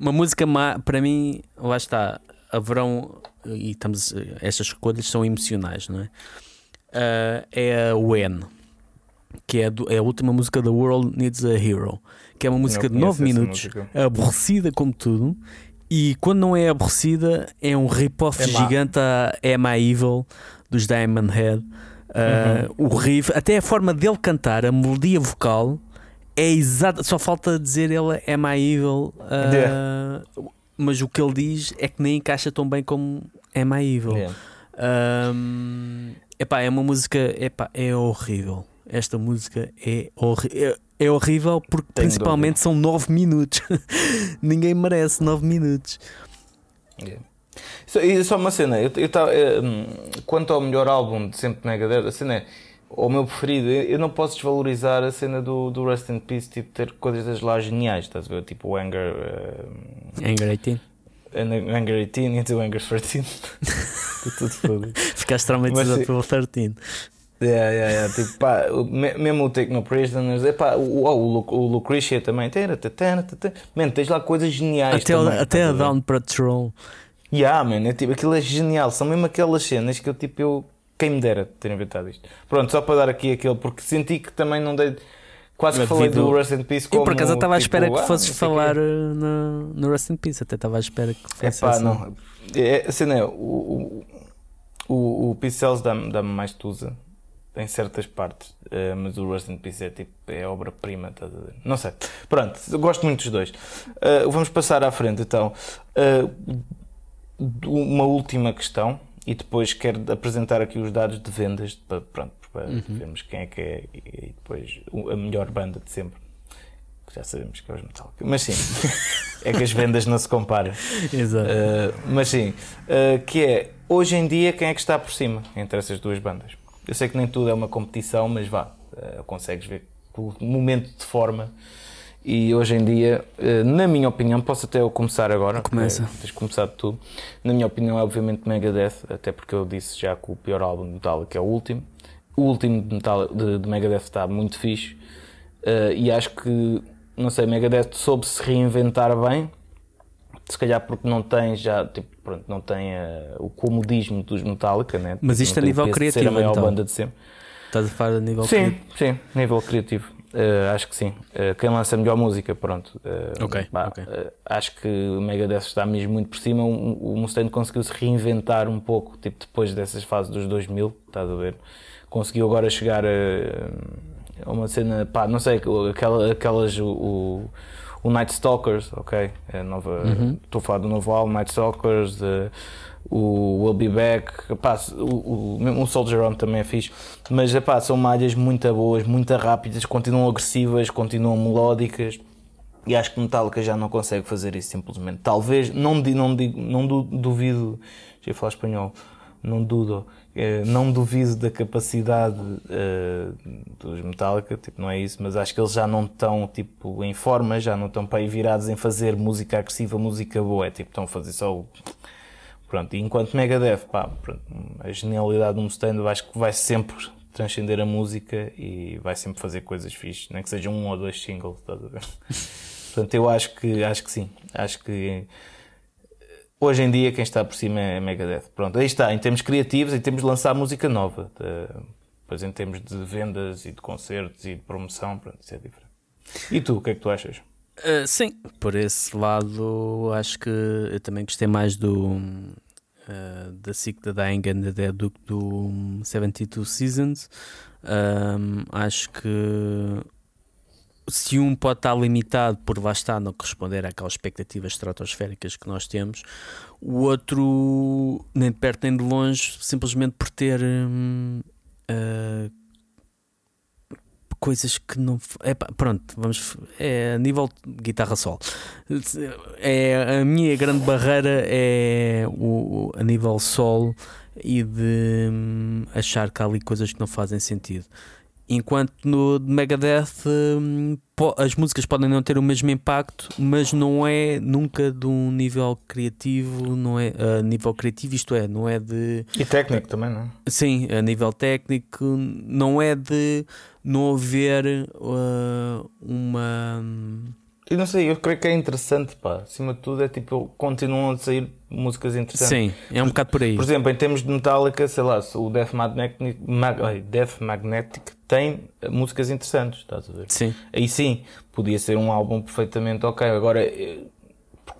Uma música má, para mim, lá está, haverão, e estamos, estas escolhas são emocionais, não é? Uh, é a When, que é, do, é, a última música da World Needs a Hero, que é uma música de 9 minutos, aborrecida como tudo, e quando não é aborrecida, é um rip-off é gigante a Am I Evil dos Diamond Head. Uh, uhum. O riff, até a forma dele cantar, a melodia vocal é exata, só falta dizer ele é my evil, uh, yeah. mas o que ele diz é que nem encaixa tão bem como é my evil. Yeah. Um, epá, é uma música, epá, é horrível. Esta música é, é, é horrível porque Tenho principalmente dúvida. são 9 minutos. Ninguém merece 9 minutos. Yeah. Só, só uma cena, eu, eu tava, eh, quanto ao melhor álbum de sempre Megadeth, a cena é o meu preferido, eu não posso desvalorizar a cena do, do Rust in Peace, tipo, ter coisas lá geniais, estás a ver? Tipo o Anger. Uh, Anger 18. Anger 18 e o Anger 13. tudo foda. Ficaste traumatizado pelo 13. Yeah, yeah, yeah. Tipo, pá, mesmo o Take No Prisoners, é pá, o, o, o Lucretia também. Man, tens lá coisas geniais. Até, também, até a Down Patrol. Yeah, man, é, tipo, aquilo é genial. São mesmo aquelas cenas que eu tipo, eu quem me dera ter inventado isto. Pronto, só para dar aqui aquele, porque senti que também não dei. Quase que falei do Rust in Peace como. Eu por acaso estava à espera tipo, que fosses ah, falar eh, no, no Rust in Peace, até estava à espera que fosse. É pá, assim. não. É, a cena é, o, o, o Peace Cells dá-me dá mais tusa em certas partes, uh, mas o Rust in Peace é tipo, é obra-prima, estás a ver? Não sei. Pronto, gosto muito dos dois. Uh, vamos passar à frente então. Uh, uma última questão e depois quero apresentar aqui os dados de vendas para, pronto, para uhum. vermos quem é que é e depois a melhor banda de sempre. Já sabemos que é os Metallica. Mas sim, é que as vendas não se comparam. Exato. Mas sim, que é hoje em dia quem é que está por cima entre essas duas bandas? Eu sei que nem tudo é uma competição, mas vá, uh, consegues ver o momento de forma e hoje em dia, eh, na minha opinião, posso até eu começar agora. Começa. É, tens começado tudo. Na minha opinião, é obviamente Megadeth, até porque eu disse já que o pior álbum de Metallica é o último. O último de, Metallica, de, de Megadeth está muito fixe. Uh, e acho que, não sei, Megadeth soube se reinventar bem. Se calhar porque não tem já, tipo, pronto, não tem uh, o comodismo dos Metallica, né? Mas isto a nível criativo. Ser a maior então. banda de sempre. Estás a falar a nível sim, criativo? Sim, sim, nível criativo. Uh, acho que sim. Uh, quem lança a melhor música, pronto. Uh, okay, okay. acho que o Megadeth está mesmo muito por cima. O, o Mustaine conseguiu se reinventar um pouco, tipo depois dessas fases dos 2000, estás a ver? Conseguiu agora chegar a, uma cena, pá, não sei, aquela, aquelas. O, o Night Stalkers, ok? É nova, uhum. Estou a falar do novo álbum, Night Stalkers o Will Be Back, epá, o, o, o Soldier On também é fixe, mas epá, são malhas muito boas, muito rápidas, continuam agressivas, continuam melódicas. E acho que Metallica já não consegue fazer isso simplesmente. Talvez, não, não, não duvido, já ia falar espanhol, não dudo, não duvido da capacidade uh, dos Metallica, tipo, não é isso, mas acho que eles já não estão tipo, em forma, já não estão para aí virados em fazer música agressiva, música boa, é tipo, estão a fazer só o Pronto, e enquanto Megadeth, pá, pronto, a genialidade do Mustaine acho que vai sempre transcender a música e vai sempre fazer coisas fixes, nem que sejam um ou dois singles, estás a ver? Portanto, eu acho que, acho que sim, acho que hoje em dia quem está por cima é Megadeth. Pronto, aí está, em termos criativos, em termos de lançar música nova, depois em termos de vendas e de concertos e de promoção, pronto, isso é diferente. E tu, o que é que tu achas? Uh, sim, por esse lado acho que eu também gostei mais do uh, da Sick the Dying and the Dead do que do 72 Seasons. Um, acho que se um pode estar limitado por lá está não corresponder àquelas expectativas estratosféricas que nós temos, o outro nem de perto nem de longe, simplesmente por ter uh, coisas que não. É, pronto, vamos. É a nível de guitarra solo. É, a minha grande barreira é o, a nível solo e de hum, achar que há ali coisas que não fazem sentido. Enquanto no Megadeth hum, as músicas podem não ter o mesmo impacto, mas não é nunca de um nível criativo, não é a nível criativo, isto é, não é de. E técnico também, não é? Sim, a nível técnico, não é de não haver uh, uma. Eu não sei, eu creio que é interessante, pá. Acima de tudo, é tipo, continuam a sair músicas interessantes. Sim, é um bocado por aí. Por exemplo, em termos de Metallica, sei lá, o Death Magnetic, Mag, Death Magnetic tem músicas interessantes, estás a ver? Sim. Aí sim, podia ser um álbum perfeitamente ok. Agora, eh,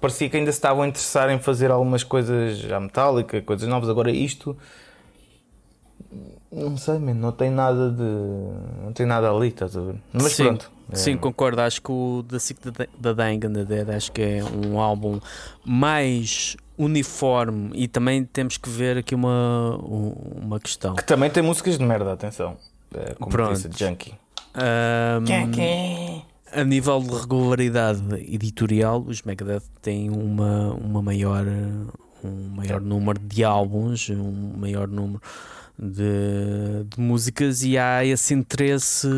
parecia que ainda se estavam a interessar em fazer algumas coisas à Metallica, coisas novas. Agora, isto. Não sei, man, não tem nada de. Não tem nada ali, estás a ver? Mas sim, pronto. É. Sim, concordo. Acho que o The Sick da Dying and the Dead acho que é um álbum mais uniforme e também temos que ver aqui uma, uma questão. Que também tem músicas de merda, atenção. É, como Pronto. disse, Junkie. Um, a nível de regularidade editorial, os Megadeth têm uma, uma maior, um maior número de álbuns, um maior número de, de, músicas e há esse interesse,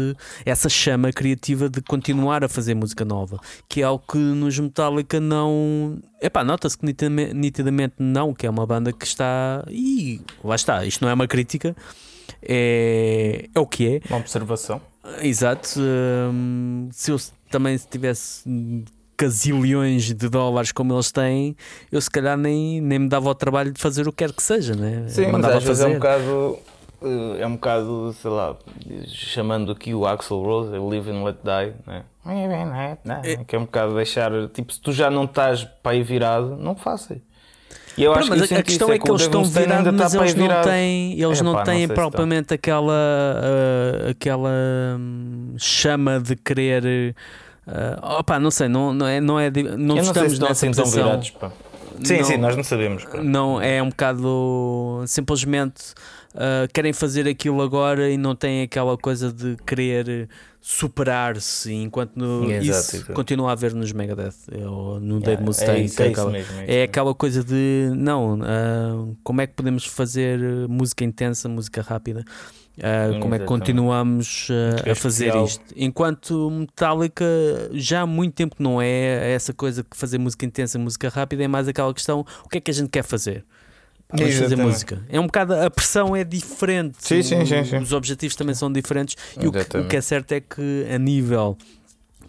essa chama criativa de continuar a fazer música nova, que é algo que nos Metallica não. Epá, nota-se que nitidamente, nitidamente não, que é uma banda que está. E lá está, isto não é uma crítica, é, é o que é. Uma observação. Exato. Hum, se eu também tivesse casilhões de dólares como eles têm, eu se calhar nem, nem me dava o trabalho de fazer o que quer que seja, né? Sim, mas às vezes é um bocado, eh, é um bocado, sei lá, chamando aqui o Axel Rose, Live and Let Die, né? É. que é um bocado deixar, tipo, se tu já não estás para aí virado, não faças. E eu acho mas que a questão é, é que, eles estão virados, mas eles não têm, eles é, não pá, têm não propriamente aquela, uh, aquela um, chama de querer Uh, opa, não sei, não, não é, não é, não Eu estamos não nessa assim posição. Virados, sim, não, sim, nós não sabemos. Não é um bocado simplesmente uh, querem fazer aquilo agora e não têm aquela coisa de querer superar-se enquanto no, exato, isso exato. continua a haver nos Megadeth ou no yeah, Dave Mustaine. É, isso, é, é, aquela, mesmo, é, é aquela coisa de não, uh, como é que podemos fazer música intensa, música rápida? Uh, como é que continuamos uh, a fazer isto? Enquanto Metallica já há muito tempo não é essa coisa que fazer música intensa, música rápida, é mais aquela questão: o que é que a gente quer fazer? Vamos fazer música. É um bocado, a pressão é diferente, sim, sim, sim, sim. os objetivos também são diferentes, e o que, o que, é certo é que, a nível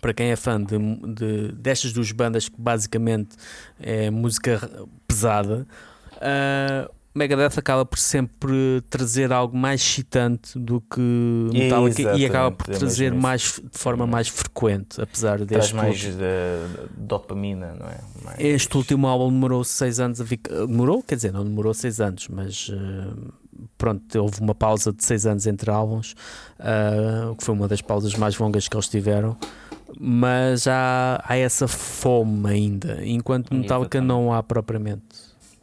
para quem é fã de, de, destas duas bandas, que basicamente é música pesada. Uh, Megadeth acaba por sempre trazer algo mais excitante do que Metallica e acaba por é trazer mais de forma mais frequente, apesar deste Traz mais de, dopamina, não é? Mais... Este último álbum demorou seis anos a ficar. Demorou? Quer dizer, não demorou seis anos, mas uh, pronto, houve uma pausa de seis anos entre álbuns, uh, que foi uma das pausas mais longas que eles tiveram. Mas há, há essa fome ainda, enquanto Metallica não há propriamente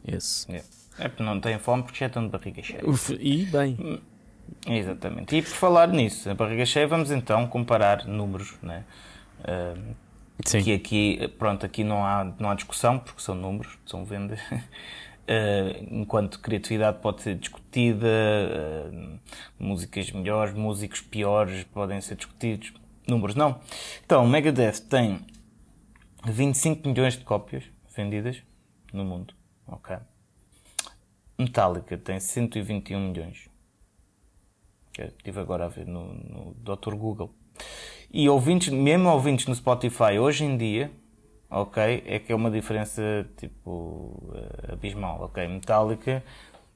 esse. Yeah. É porque não têm fome porque já estão de barriga cheia. E bem. Exatamente. E por falar nisso, a barriga cheia, vamos então comparar números, né? Uh, Sim. Que aqui, pronto, aqui não há, não há discussão porque são números, são vendas. Uh, enquanto criatividade pode ser discutida, uh, músicas melhores, músicos piores podem ser discutidos, números não. Então, Megadeth tem 25 milhões de cópias vendidas no mundo, ok? Metallica tem 121 milhões. Estive agora a ver no, no Dr. Google. E ouvintes, mesmo ouvintes no Spotify hoje em dia, ok, é que é uma diferença tipo eh, abismal, ok? Metallica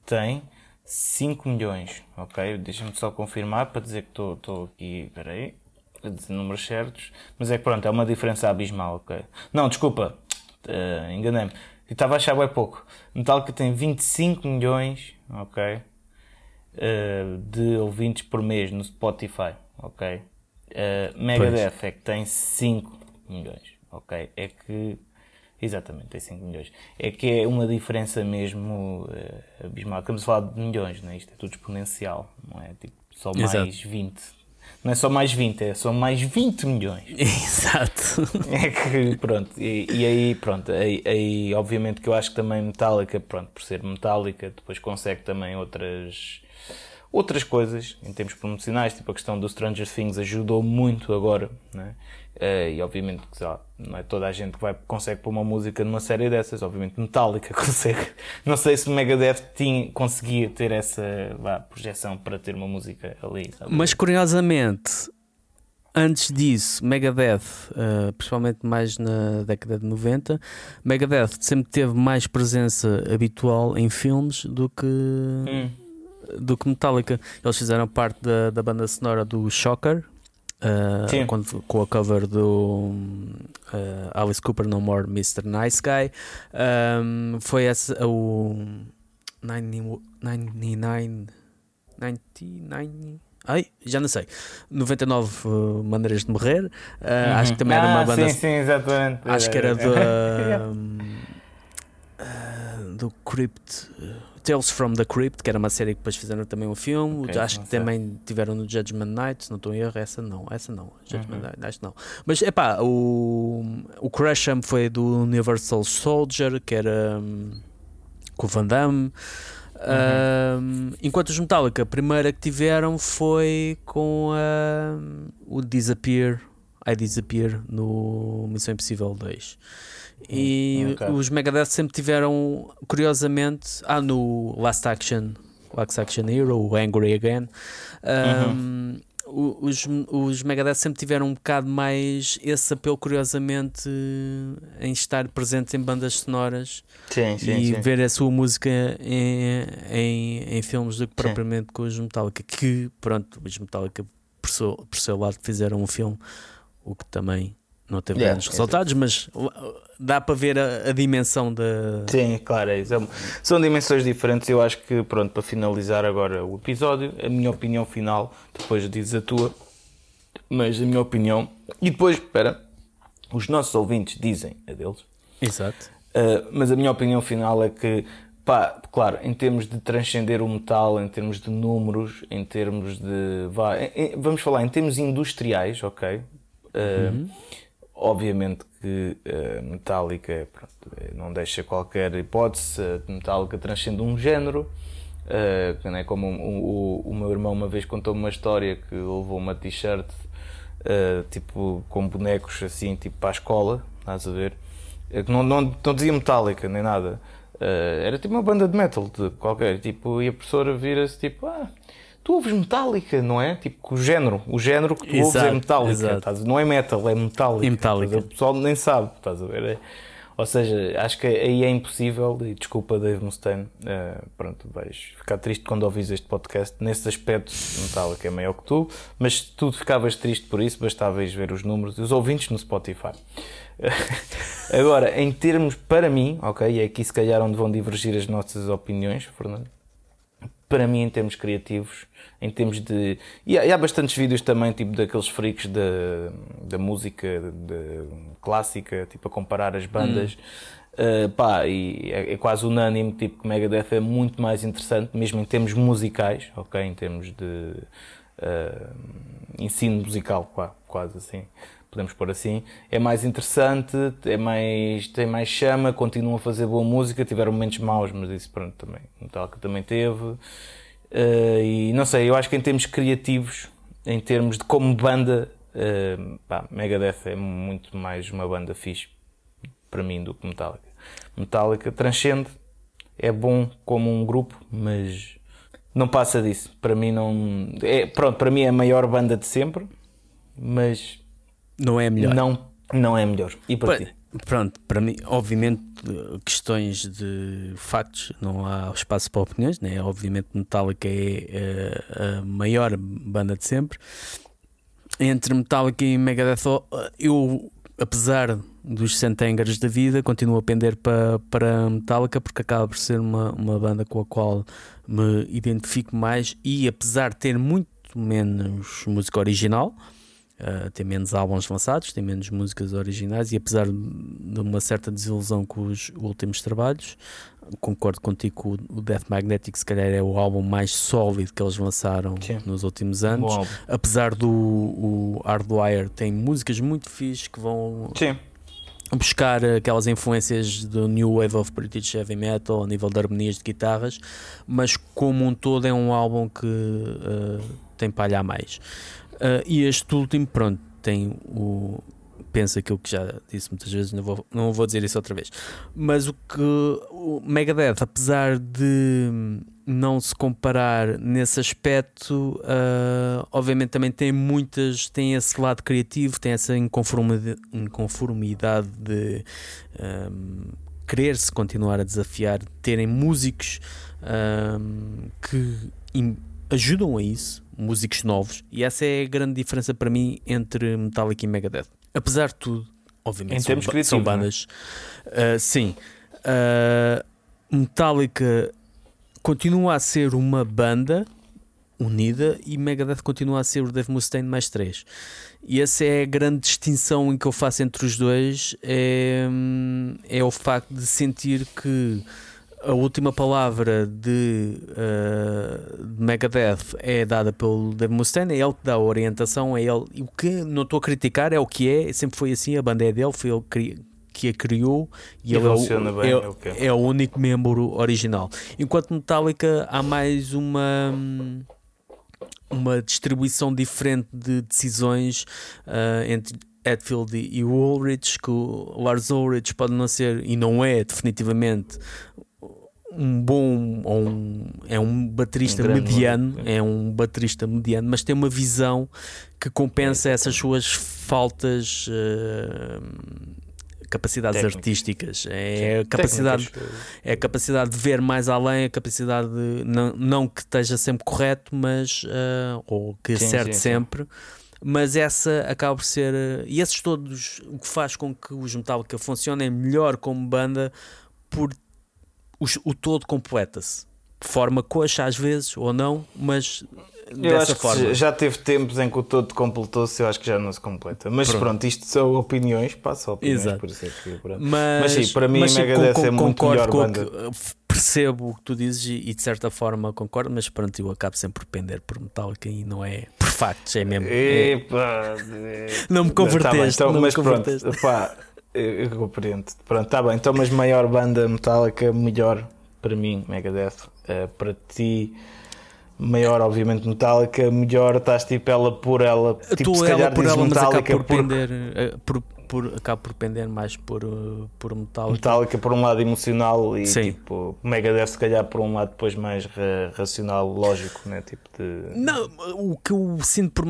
tem 5 milhões, ok? Deixa-me só confirmar para dizer que estou aqui, espera aí, a dizer números certos, mas é que pronto, é uma diferença abismal, ok? Não, desculpa, uh, enganei-me. E estava a achar bem pouco. Metallica tem 25 milhões, ok? Uh, de ouvintes por mês no Spotify, ok? Uh, Megadeth é que tem 5 milhões, ok? É que. Exatamente, tem 5 milhões. É que é uma diferença mesmo uh, abismal. Estamos a falar de milhões, não é? Isto é tudo exponencial, não é? Tipo, só mais Exato. 20 não é só mais 20, é só mais 20 milhões. Exato. É que, pronto, e, e aí, pronto, aí, aí, obviamente que eu acho que também Metallica, pronto, por ser Metallica, depois consegue também outras, Outras coisas, em termos promocionais, tipo a questão do Stranger Things, ajudou muito agora, né? Uh, e obviamente que lá, não é toda a gente que vai, consegue pôr uma música numa série dessas, obviamente Metallica consegue. Não sei se o Megadeth tinha, conseguia ter essa projeção para ter uma música ali. Sabe? Mas curiosamente, antes disso, Megadeth, uh, principalmente mais na década de 90, Megadeth sempre teve mais presença habitual em filmes do que. Hum. Do que Metallica. Eles fizeram parte da, da banda sonora do Shocker, Uh, quando, com a cover do uh, Alice Cooper No More Mr. Nice Guy. Um, foi esse o 99 99 Ai, já não sei. 99 uh, maneiras de morrer. Uh, uhum. acho que também era uma ah, banda sim, sim, exatamente. acho que era do, do Crypt Tales from the Crypt, que era uma série que depois fizeram também um filme. Okay, acho que sei. também tiveram no Judgment Night, se não estou em erro. Essa não, essa não. Judgment uhum. Night, acho que não. Mas é pá, o, o Crasham foi do Universal Soldier, que era um, com o Van Damme. Uhum. Um, enquanto os Metallica, a primeira que tiveram foi com o Disappear, I Disappear no Missão Impossível 2. E okay. os Megadeth sempre tiveram, curiosamente, ah, no Last Action, Last Action Hero, Angry Again, um, uhum. os, os Megadeth sempre tiveram um bocado mais esse apelo, curiosamente, em estar presentes em bandas sonoras sim, sim, e sim. ver a sua música em, em, em filmes do que propriamente com os Metallica, que, pronto, os Metallica, por seu, por seu lado, fizeram um filme, o que também não teve yeah, grandes resultados, mas dá para ver a, a, dimensão da. Sim, claro, é isso. É são dimensões diferentes. Eu acho que, pronto, para finalizar agora o episódio, a minha opinião final, depois dizes a tua, mas a minha opinião, e depois, espera, os nossos ouvintes dizem a deles. Exato. Uh, mas a minha opinião final é que, pá, claro, em termos de transcender o metal, em termos de números, em termos de. Vá, em, em, vamos falar em termos industriais, ok? Uh, uhum Obviamente que uh, Metallica pronto, eh, não deixa qualquer hipótese, uh, Metallica transcende um género. Uh, né, como o, o, o, meu irmão uma vez contou-me uma história que levou uma t-shirt uh, tipo com bonecos assim tipo para a escola, estás a ver? Que não, não, não dizia Metallica nem nada. era tipo uma banda de metal de qualquer tipo, e a professora vira-se tipo, ah, tu ouves metálica, não é? Tipo, o género, o género que tu exato, ouves é metálica, não é metal, é metálica. metálica. O pessoal nem sabe, estás a ver? É, ou seja, acho que aí é impossível, e desculpa Dave Mustaine, uh, pronto, vais ficar triste quando ouvis este podcast, nesse aspecto Metallica é maior que tu, mas tu ficavas triste por isso, bastava ver os números e os ouvintes no Spotify. Agora, em termos, para mim, ok, é aqui se calhar onde vão divergir as nossas opiniões, Fernando, para mim, em termos criativos, em termos de. E há, e há bastantes vídeos também, tipo daqueles freaks da, da música de, clássica, tipo a comparar as bandas. Hum. Uh, pá, e é, é, quase unânime, tipo, que Megadeth é muito mais interessante, mesmo em termos musicais, ok? Em termos de uh, ensino musical, quase assim podemos pôr assim, é mais interessante, é mais, tem mais chama, continuam a fazer boa música, tiveram momentos maus, mas isso pronto também, que também teve. Uh, e não sei, eu acho que em termos criativos, em termos de como banda, uh, pá, Megadeth é muito mais uma banda fixe para mim do que Metallica. Metallica transcende, é bom como um grupo, mas não passa disso. Para mim não é, pronto, para mim é a maior banda de sempre, mas não é melhor. Não, não é melhor. E para ti? Pronto, para mim, obviamente, questões de factos, não há espaço para opiniões, né? Obviamente, Metallica é a, a maior banda de sempre. Entre Metallica e Megadeth, eu, apesar dos centengares da vida, continuo a pender para, para Metallica porque acaba por ser uma, uma banda com a qual me identifico mais e apesar de ter muito menos música original, Uh, tem menos álbuns lançados, tem menos músicas originais e apesar de uma certa desilusão com os últimos trabalhos, concordo contigo que o Death Magnetic se calhar é o álbum mais sólido que eles lançaram Sim. nos últimos anos. Apesar do o Hardwire tem músicas muito fixes que vão Sim. buscar aquelas influências do New Wave of British Heavy Metal a nível de harmonias de guitarras, mas como um todo é um álbum que uh, tem palha a mais. Uh, e este último, pronto, tem o. Pensa aquilo que já disse muitas vezes, não vou, não vou dizer isso outra vez. Mas o que o Megadeth, apesar de não se comparar nesse aspecto, uh, obviamente também tem muitas, tem esse lado criativo, tem essa inconformidade, inconformidade de um, querer-se continuar a desafiar, terem músicos um, que ajudam a isso, músicos novos, e essa é a grande diferença para mim entre Metallica e Megadeth. Apesar de tudo, obviamente, são, são, é? bandas. Uh, sim, uh, Metallica continua a ser uma banda unida e Megadeth continua a ser o Dave Mustaine mais três. E essa é a grande distinção em que eu faço entre os dois é, é o facto de sentir que a última palavra de, uh, de Megadeth é dada pelo Dave Mustaine, é ele que dá a orientação, é ele. E o que não estou a criticar é o que é, sempre foi assim, a banda é dele, foi ele que que a criou e, e ele é o, bem, é, é, o único membro original. Enquanto Metallica há mais uma uma distribuição diferente de decisões uh, entre Hetfield e Ulrich, que o Lars Ulrich pode não ser e não é definitivamente um bom ou um, é um baterista um mediano, nome. é um baterista mediano, mas tem uma visão que compensa é, essas suas faltas uh, capacidades Técnicas. artísticas, é a capacidade, é a capacidade de ver mais além, a capacidade de não, não que esteja sempre correto, mas uh, ou que sim, acerte sim, sempre. Mas essa acaba por ser. E esses todos, o que faz com que os Metallica funcionem melhor como banda, por os, o todo completa-se. De forma coxa às vezes, ou não, mas eu acho forma. que já teve tempos em que o todo completou-se, eu acho que já não se completa. Mas pronto, pronto isto são opiniões, passa opiniões, Exato. por isso é que Mas, mas sim, para mim mas, Megadeth com, é muito melhor banda. Que, percebo o que tu dizes e, e, de certa forma concordo, mas pronto, eu acabo sempre por pender por Metallica e não é por factos, é mesmo. É... Epa, é... Não me converteste, tá bem, então, não mas me converteste. pronto, pá, eu compreendo. Pronto, está bem, então mas maior banda Metallica, melhor para mim, Megadeth, uh, para ti maior, obviamente, Metallica, melhor estás tipo ela por ela. Tipo, tu se ela por ela, mas acaba por, por... pender por, por, acaba por pender mais por, eh, por Metallica. Metallica por um lado emocional e Sim. tipo Megadeth se calhar por um lado depois mais racional, lógico, né? Tipo de... Não, o que eu sinto por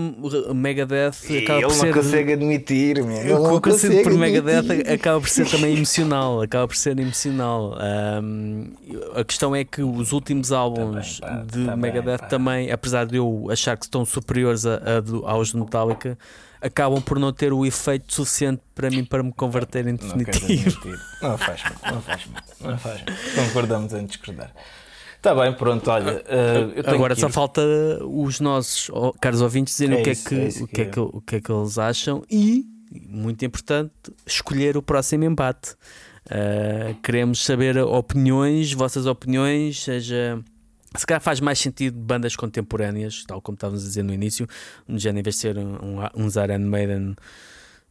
Megadeth acaba ele por ser... não consegue admitir, ele o que eu sinto por Megadeth acaba por ser também emocional, acaba por ser emocional. Um, a questão é que os últimos álbuns também, pá, de também, Megadeth pá. também, apesar de eu achar que estão superiores a, a, aos de Metallica acabam por não ter o efeito suficiente para mim para me converter em definitivo. Não, não faz mal, não faz mal, não faz mal. Concordamos em discordar. Está bem, pronto, olha. Uh, Agora só falta os nossos caros ouvintes dizerem é o, que é que, é o, que é que, o que é que eles acham e, muito importante, escolher o próximo embate. Uh, queremos saber opiniões, vossas opiniões, seja se calhar faz mais sentido bandas contemporâneas, tal como estávamos a dizer no início, um já em vez de ser um, um Iron Maiden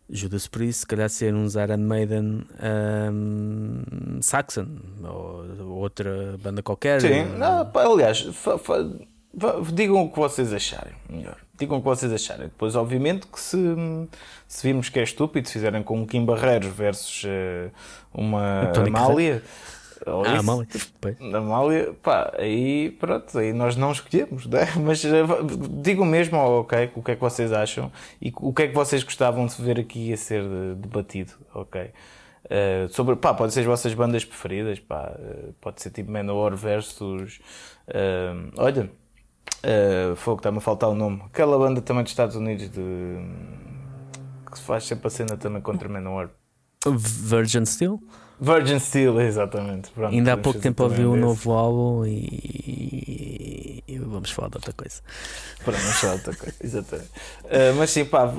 Judas Priest, se calhar ser um Iron Maiden um, Saxon ou outra banda qualquer. Sim, não, aliás, fa, fa, digam o que vocês acharem, melhor. Digam o que vocês acharem. Depois, obviamente, que se, se vimos que é estúpido, se fizerem com um Kim Barreiros versus uh, uma Amália. Ou ah, Amália. Amália, pá, aí pronto, aí nós não escolhemos, né? mas uh, digam mesmo ok, o que é que vocês acham e o que é que vocês gostavam de ver aqui a ser debatido, ok? Uh, sobre, pá, pode ser as vossas bandas preferidas, pá, uh, pode ser tipo Manowar versus. Uh, olha, uh, que está-me a faltar o nome. Aquela banda também dos Estados Unidos de. que se faz sempre a cena também contra Manowar. Virgin Steel? Virgin Steel, exatamente. Pronto, Ainda há pouco tempo ouvi o um novo álbum e... e... vamos falar de outra coisa. Pronto, vamos falar de outra coisa, exatamente. Uh, mas sim, pá,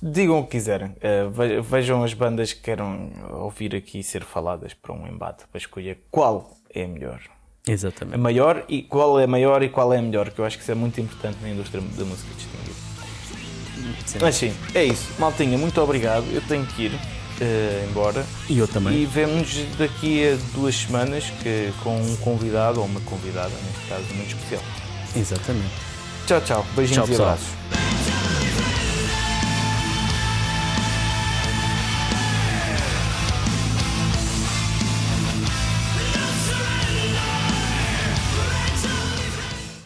digam o que quiserem. Uh, vejam as bandas que queiram ouvir aqui ser faladas para um embate, para escolher qual é a melhor. Exatamente. A maior e qual é a maior e qual é a melhor, que eu acho que isso é muito importante na indústria da música distinguida. Mas sim, é isso. Maltinha, muito obrigado. Eu tenho que ir. Uh, embora. E eu também. E vemos daqui a duas semanas que, com um convidado ou uma convidada, neste caso muito especial. Exatamente. Tchau, tchau. Beijinhos tchau, e abraços.